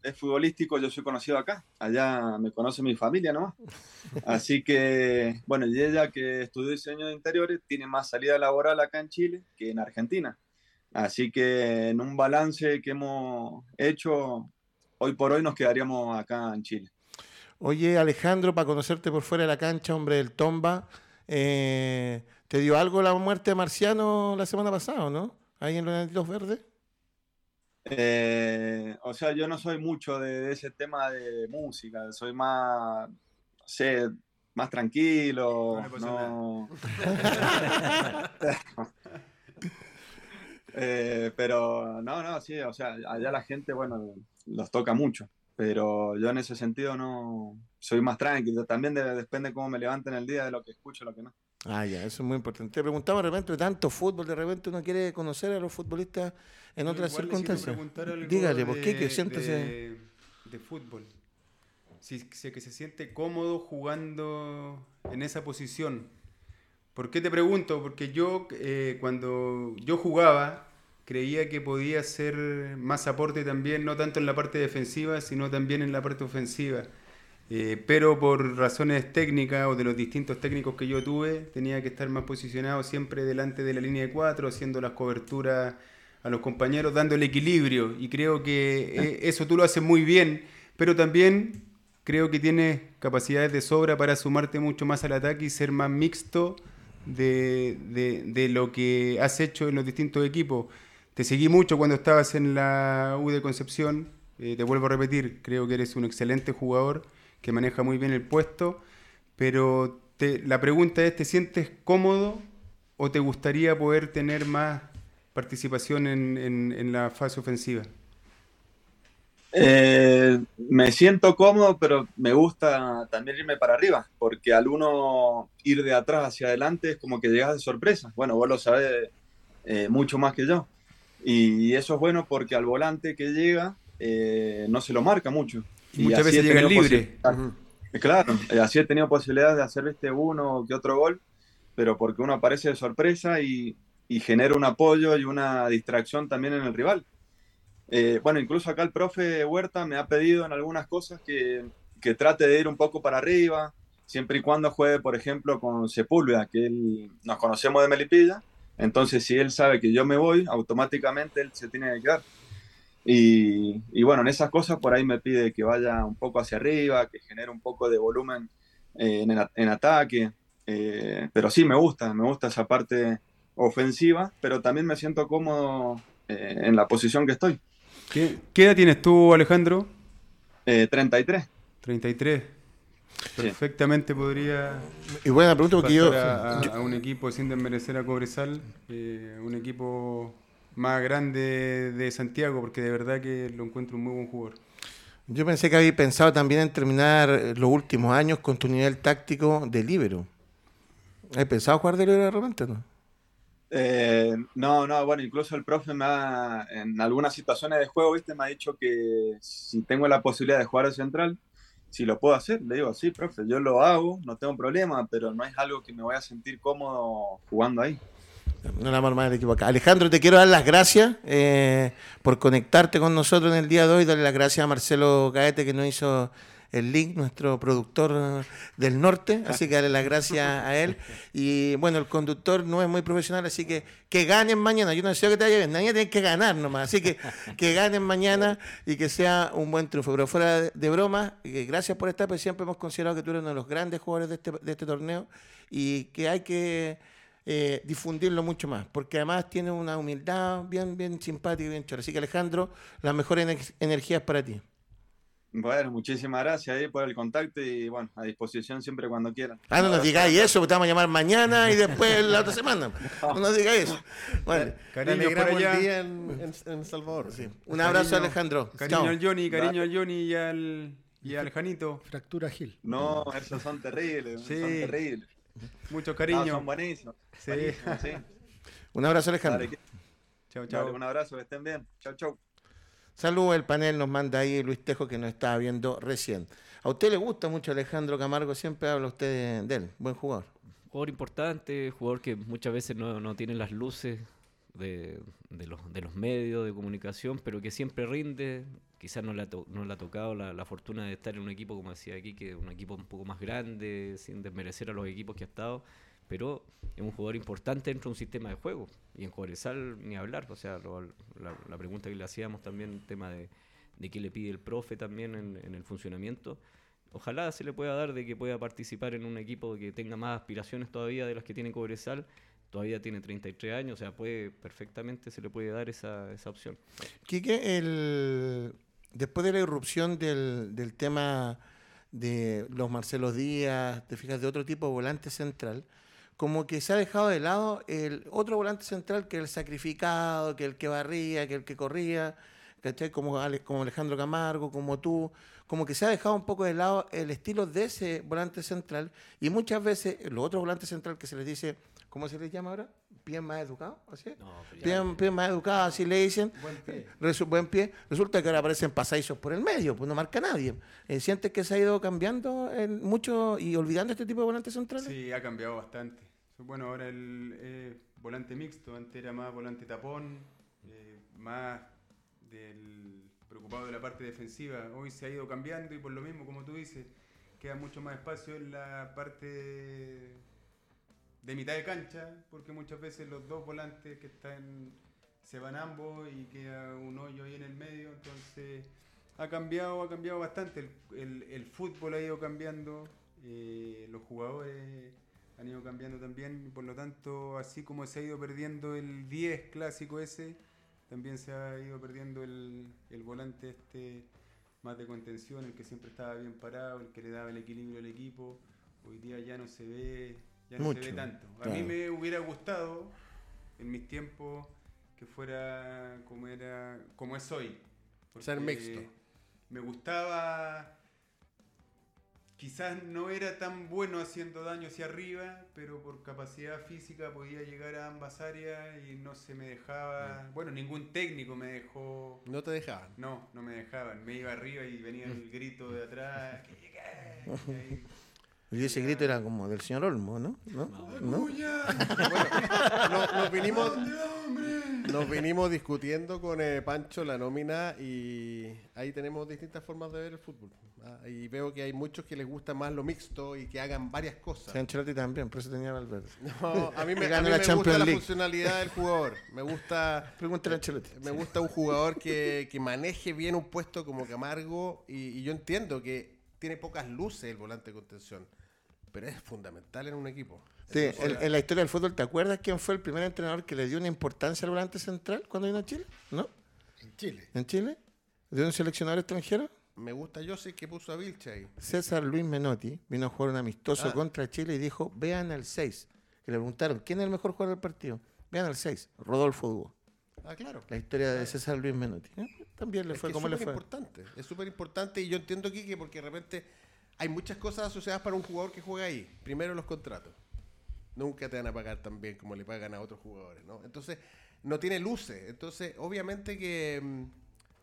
es futbolístico, yo soy conocido acá, allá me conoce mi familia nomás, así que bueno, y ella que estudió diseño de interiores tiene más salida laboral acá en Chile que en Argentina. Así que en un balance que hemos hecho, hoy por hoy nos quedaríamos acá en Chile. Oye, Alejandro, para conocerte por fuera de la cancha, hombre del Tomba, eh, ¿te dio algo la muerte de Marciano la semana pasada, no? Ahí en los Enanitos Verdes. Eh, o sea, yo no soy mucho de, ese tema de música, soy más, no sé, más tranquilo. No, eh, pero no, no, sí, o sea, allá la gente, bueno, los toca mucho. Pero yo en ese sentido no soy más tranquilo. También depende cómo me levanten el día de lo que escucho, lo que no. Ah, ya, eso es muy importante. Te preguntaba de repente, tanto fútbol, de repente uno quiere conocer a los futbolistas en otras circunstancias. Dígale, ¿por qué? Que siéntese. De, fútbol. Si, si, que se siente cómodo jugando en esa posición. ¿Por qué te pregunto? Porque yo, eh, cuando yo jugaba, creía que podía ser más aporte también, no tanto en la parte defensiva, sino también en la parte ofensiva. Eh, pero por razones técnicas o de los distintos técnicos que yo tuve, tenía que estar más posicionado siempre delante de la línea de cuatro, haciendo las coberturas a los compañeros, dando el equilibrio. Y creo que eh, eso tú lo haces muy bien, pero también creo que tienes capacidades de sobra para sumarte mucho más al ataque y ser más mixto de, de, de lo que has hecho en los distintos equipos. Te seguí mucho cuando estabas en la U de Concepción. Eh, te vuelvo a repetir, creo que eres un excelente jugador que maneja muy bien el puesto. Pero la pregunta es, ¿te sientes cómodo o te gustaría poder tener más participación en, la fase ofensiva? Eh, me siento cómodo, pero me gusta también irme para arriba, porque al uno ir de atrás hacia adelante es como que llegas de sorpresa. Bueno, vos lo sabés eh, mucho más que yo. Y eso es bueno porque al volante que llega eh, no se lo marca mucho. Y muchas veces llega libre. Claro, así he tenido posibilidades de hacer este uno que otro gol, pero porque uno aparece de sorpresa y, genera un apoyo y una distracción también en el rival. Eh, bueno, incluso acá el profe Huerta me ha pedido en algunas cosas que, que, trate de ir un poco para arriba, siempre y cuando juegue, por ejemplo, con Sepúlveda, que él, nos conocemos de Melipilla, entonces, si él sabe que yo me voy, automáticamente él se tiene que quedar. Y, y, bueno, en esas cosas por ahí me pide que vaya un poco hacia arriba, que genere un poco de volumen eh, en, en, ataque. Eh, pero sí, me gusta, me gusta esa parte ofensiva, pero también me siento cómodo eh, en la posición que estoy. ¿Qué, ¿Qué, edad tienes tú, Alejandro? 33. 33. Perfectamente podría. Y buena pregunta porque yo. A, a, un equipo sin desmerecer a Cobresal, eh, un equipo más grande de Santiago, porque de verdad que lo encuentro un muy buen jugador. Yo pensé que había pensado también en terminar los últimos años con tu nivel táctico de libero. ¿Has pensado jugar de libero de repente no? Eh, no, no, bueno, incluso el profe me ha, en algunas situaciones de juego, viste, me ha dicho que si tengo la posibilidad de jugar de central, si lo puedo hacer, le digo, sí, profe, yo lo hago, no tengo problema, pero no es algo que me voy a sentir cómodo jugando ahí. No la equipo acá. Alejandro, te quiero dar las gracias eh, por conectarte con nosotros en el día de hoy. Darle las gracias a Marcelo Gaete que nos hizo el link, nuestro productor del norte, así que darle las gracias a él. Y bueno, el conductor no es muy profesional, así que que ganen mañana. Yo no sé que te vaya bien, nadie tiene que ganar nomás, así que que ganen mañana y que sea un buen triunfo. Pero fuera de, broma, gracias por estar, porque siempre hemos considerado que tú eres uno de los grandes jugadores de este, de este torneo y que hay que eh, difundirlo mucho más, porque además tiene una humildad bien, bien simpática y bien chora. Así que Alejandro, las mejores ener energías para ti. Bueno, muchísimas gracias ahí por el contacto y bueno, a disposición siempre cuando quieran. Ah, no nos digáis eso, porque te vamos a llamar mañana y después la otra semana. No nos digáis eso. Bueno, cariño por allá. Día en, en, en Salvador. Sí. Un abrazo, cariño, Alejandro. Cariño Chao. al Johnny, cariño al Johnny y al, y al Janito. Fractura Gil. No, esos son terribles. Sí. Son terribles. Mucho cariño. No, son buenísimos. Sí. buenísimos sí. Un abrazo, Alejandro. Chao, chao. un abrazo, que estén bien. Chao, chao. Saludos, el panel nos manda ahí Luis Tejo que nos estaba viendo recién. ¿A usted le gusta mucho Alejandro Camargo? Siempre habla usted de, de él. Buen jugador. Jugador importante, jugador que muchas veces no, no tiene las luces de, los, de los medios de comunicación, pero que siempre rinde. Quizás no le ha, no le ha tocado la, la, fortuna de estar en un equipo, como decía aquí, que un equipo un poco más grande, sin desmerecer a los equipos que ha estado pero es un jugador importante dentro de un sistema de juego. Y en Cobresal ni hablar, o sea, la, pregunta que le hacíamos también, el tema de, de qué le pide el profe también en, en, el funcionamiento. Ojalá se le pueda dar de que pueda participar en un equipo que tenga más aspiraciones todavía de las que tiene Cobresal. Todavía tiene 33 años, o sea, puede perfectamente se le puede dar esa, esa opción. Quique, el, después de la irrupción del, del tema de los Marcelos Díaz, te fijas, de otro tipo de volante central, como que se ha dejado de lado el otro volante central que el sacrificado, que el que barría, que el que corría, ¿cachai? Como, como Alejandro Camargo, como tú, como que se ha dejado un poco de lado el estilo de ese volante central y muchas veces los otros volantes central que se les dice, ¿cómo se les llama ahora? Pie más educado, ¿así? No, pie, pie, más educado, así le dicen. Buen pie. Resu, buen pie. Resulta que ahora aparecen pasadizos por el medio, pues no marca nadie. Eh, ¿Sientes que se ha ido cambiando mucho y olvidando este tipo de volantes centrales? Sí, ha cambiado bastante. Bueno, ahora el eh, volante mixto, antes era más volante tapón, eh, más del preocupado de la parte defensiva. Hoy se ha ido cambiando y por lo mismo, como tú dices, queda mucho más espacio en la parte de mitad de cancha, porque muchas veces los dos volantes que están se van ambos y queda un hoyo ahí en el medio, entonces ha cambiado, ha cambiado bastante, el, el, fútbol ha ido cambiando, eh, los jugadores han ido cambiando también, por lo tanto, así como se ha ido perdiendo el 10 clásico ese, también se ha ido perdiendo el, el volante este más de contención, el que siempre estaba bien parado, el que le daba el equilibrio al equipo, hoy día ya no se ve ya no Mucho, se ve tanto. A claro. mí me hubiera gustado en mis tiempos que fuera como era como es hoy. Ser mixto. Me gustaba quizás no era tan bueno haciendo daño hacia arriba, pero por capacidad física podía llegar a ambas áreas y no se me dejaba, bueno, ningún técnico me dejó No te dejaban. no, no me dejaban. Me iba arriba y venía el grito de atrás. "Que llegué". Y ese grito era como del señor Olmo, ¿no? ¿No? ¿No? Bueno, nos, nos vinimos, nos, vinimos discutiendo con eh, Pancho la nómina y ahí tenemos distintas formas de ver el fútbol. Ah, y veo que hay muchos que les gusta más lo mixto y que hagan varias cosas. Sí, Ancelotti también, por eso tenía Valverde. No, a mí me, a mí la me gusta la funcionalidad del jugador. Me gusta Pregúntale a Ancelotti. me gusta un jugador que, que maneje bien un puesto como Camargo y, y yo entiendo que tiene pocas luces el volante de contención, pero es fundamental en un equipo. Sí, Entonces, en, en la historia del fútbol, ¿te acuerdas quién fue el primer entrenador que le dio una importancia al volante central cuando vino a Chile? ¿No? En Chile. ¿En Chile? ¿De un seleccionador extranjero? me gusta yo sé que puso a Vilche ahí. César Luis Menotti vino a jugar un amistoso Ah. contra Chile y dijo, vean al 6. Que le preguntaron, ¿quién es el mejor jugador del partido? Vean al 6, Rodolfo Hugo. Ah, claro. La historia de César Luis Menotti. ¿eh? También le Es fue como es le súper fue. importante, es súper importante y yo entiendo, Quique, porque de repente hay muchas cosas asociadas para un jugador que juega ahí. Primero los contratos. Nunca te van a pagar tan bien como le pagan a otros jugadores, ¿no? Entonces, no tiene luces. Entonces, obviamente que mm,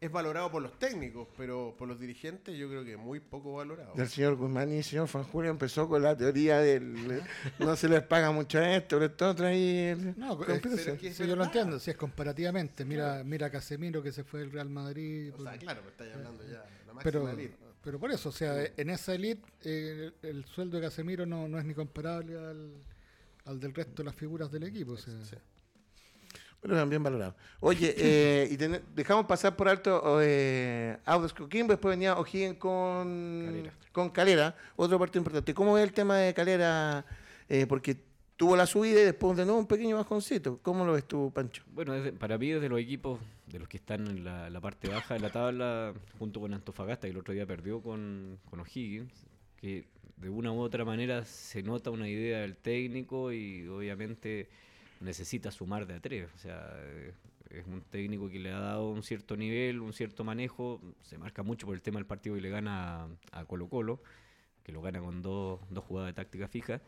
es valorado por los técnicos, pero por los dirigentes yo creo que muy poco valorado. El señor Guzmán y el señor Fanjulio empezó con la teoría del no se les paga mucho a esto, pero esto otro ahí. No, ¿Cómo es- piensa? pero que es Sí, yo lo entiendo, si es comparativamente. Mira, mira Casemiro que se fue del Real Madrid. O sea, claro, me estáis hablando ya de la máxima pero, elite. Pero por eso, o sea, en esa elite eh, el, el sueldo de Casemiro no, no es ni comparable al, al del resto de las figuras del equipo. o sea. Pero también valorado. Oye, eh, y ten- dejamos pasar por alto eh, Audax Coquimbo, después venía O'Higgins con Calera. con Calera, otro partido importante. ¿Cómo ves el tema de Calera? Eh, porque tuvo la subida y después de nuevo un pequeño bajoncito. ¿Cómo lo ves tú, Pancho? Bueno, desde- para mí desde los equipos, de los que están en la, parte baja de la tabla, junto con Antofagasta, que el otro día perdió con, con O'Higgins, que de una u otra manera se nota una idea del técnico y obviamente necesita sumar de a tres. O sea, eh, es un técnico que le ha dado un cierto nivel, un cierto manejo. Se marca mucho por el tema del partido que le gana a, a Colo Colo, que lo gana con dos, dos jugadas de táctica fija.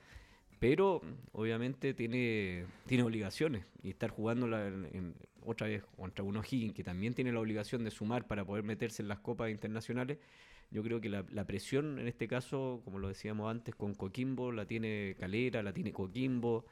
Pero obviamente tiene, tiene obligaciones y estar jugando otra vez contra un O'Higgins que también tiene la obligación de sumar para poder meterse en las copas internacionales. Yo creo que la, presión en este caso, como lo decíamos antes, con Coquimbo la tiene Calera, la tiene Coquimbo.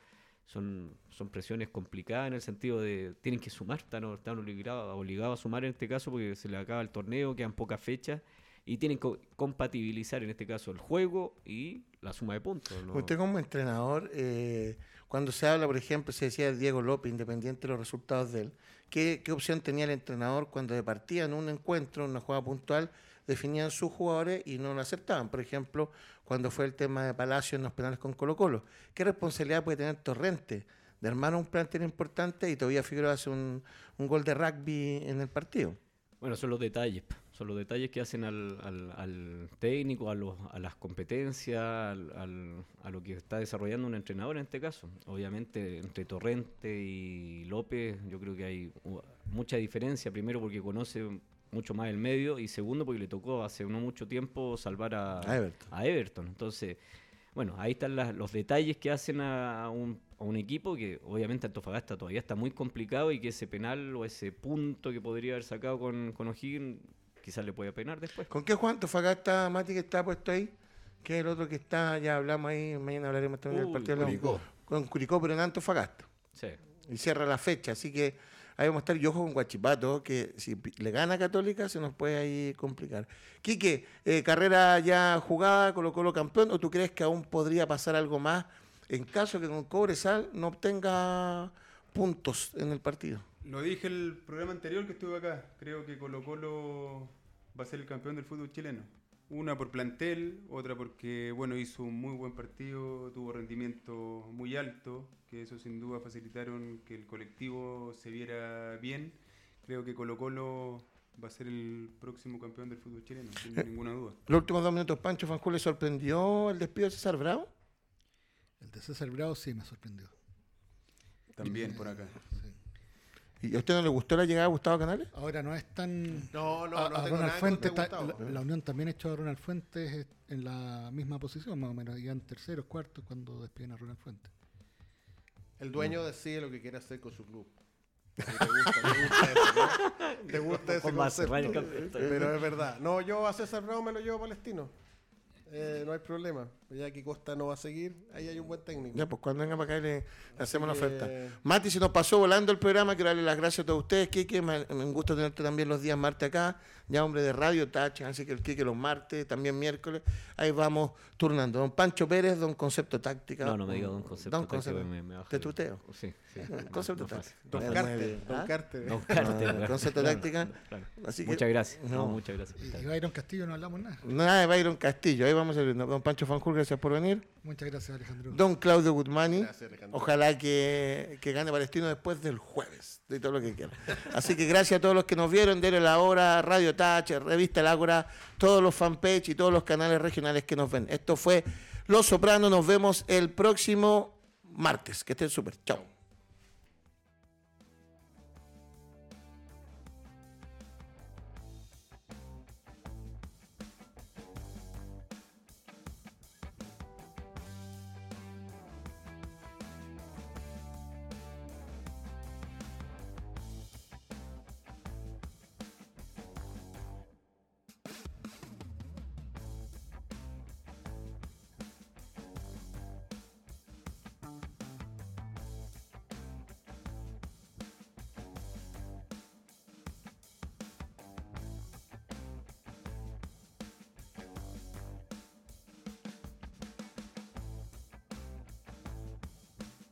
Son, son presiones complicadas en el sentido de tienen que sumar, están, están obligados, obligados a sumar en este caso porque se les acaba el torneo, quedan pocas fechas y tienen que compatibilizar en este caso el juego y la suma de puntos. ¿no? Usted como entrenador, eh, cuando se habla, por ejemplo, se decía de Diego López, independiente de los resultados de él, ¿qué, qué opción tenía el entrenador cuando de partida en un encuentro, en una jugada puntual, definían sus jugadores y no lo aceptaban? Por ejemplo, cuando fue el tema de Palacio en los penales con Colo Colo. ¿Qué responsabilidad puede tener Torrente de armar un plantel importante y todavía Figueroa hace un, un gol de rugby en el partido? Bueno, son los detalles, son los detalles que hacen al, al- al técnico, a, los, a las competencias, al- a lo que está desarrollando un entrenador en este caso. Obviamente, entre Torrente y López, yo creo que hay mucha diferencia. Primero, porque conoce mucho más el medio, y segundo, porque le tocó hace no mucho tiempo salvar a, A Everton. a Everton. Entonces, bueno, ahí están las- los detalles que hacen a, a un, a un equipo que obviamente Antofagasta todavía está muy complicado y que ese penal o ese punto que podría haber sacado con, con O'Higgins quizás le pueda penar después. ¿Con qué Juan Tofagasta, Mati, que está puesto ahí? Que es el otro que está, ya hablamos ahí, mañana hablaremos también del partido. de Curicó. Con Curicó, pero en Antofagasta. Sí. Y cierra la fecha, así que ahí vamos a estar. Yo ojo con Guachipato, que si le gana a Católica se nos puede ahí complicar. Quique, eh, carrera ya jugada, Colo Colo campeón, o tú crees que aún podría pasar algo más en caso que con Cobresal no obtenga puntos en el partido? Lo dije el programa anterior que estuve acá. Creo que Colo Colo va a ser el campeón del fútbol chileno. Una por plantel, otra porque bueno hizo un muy buen partido, tuvo rendimiento muy alto, que eso sin duda facilitaron que el colectivo se viera bien. Creo que Colo Colo va a ser el próximo campeón del fútbol chileno, sin ninguna duda. Los últimos dos minutos, Pancho Fanjul, ¿le sorprendió el despido de César Bravo? El de César Bravo sí me sorprendió. También por acá. ¿Y a usted no le gustó la llegada de Gustavo Canales? Ahora no es tan. No, no, a- no a tengo Ronald Fuentes contra está- Gustavo. la, la Unión también echó a Ronald Fuentes en la misma posición, más o menos, ya en terceros, cuartos, cuando despiden a Ronald Fuentes. El dueño decide lo que quiere hacer con su club. Te gusta, te gusta eso, ¿no? Te gusta ese concepto. Pero es verdad. No, yo a César Bravo me lo llevo palestino. Eh, no hay problema. Ya que Costa no va a seguir, ahí hay un buen técnico. Ya, pues cuando venga para acá le, le hacemos una que- oferta. Mati, se nos pasó volando el programa. Quiero darle las gracias a todos ustedes, Kike. Me, me gusta tenerte también los días martes acá. Ya hombre de radio, Tachi, así que el Kike los martes, también miércoles. Ahí vamos turnando. Don Pancho Pérez, don Concepto Táctica. No, no me diga don concepto. Don Concepto. me- me baja Te el- tuteo. Sí, sí. Concepto No, no Táctica. Don Carter, bien. Don ¿Ah? Carter. Don Carter, No, claro. concepto Claro, táctica. claro. Así que- Muchas gracias. no. No, muchas gracias. Y Byron Castillo no hablamos nada. Nada de Byron Castillo. Ahí vamos a ver. Don Pancho Fanjul, gracias por venir. Muchas gracias, Alejandro. Don Claudio Guzmani. Gracias, Alejandro. Ojalá que, que gane Palestino después del jueves, de todo lo que quiera. Así que gracias a todos los que nos vieron, Denle la hora, Radio Touch, Revista El Ágora, todos los fanpage y todos los canales regionales que nos ven. Esto fue Los Sopranos, nos vemos el próximo martes. Que estén súper. Chao.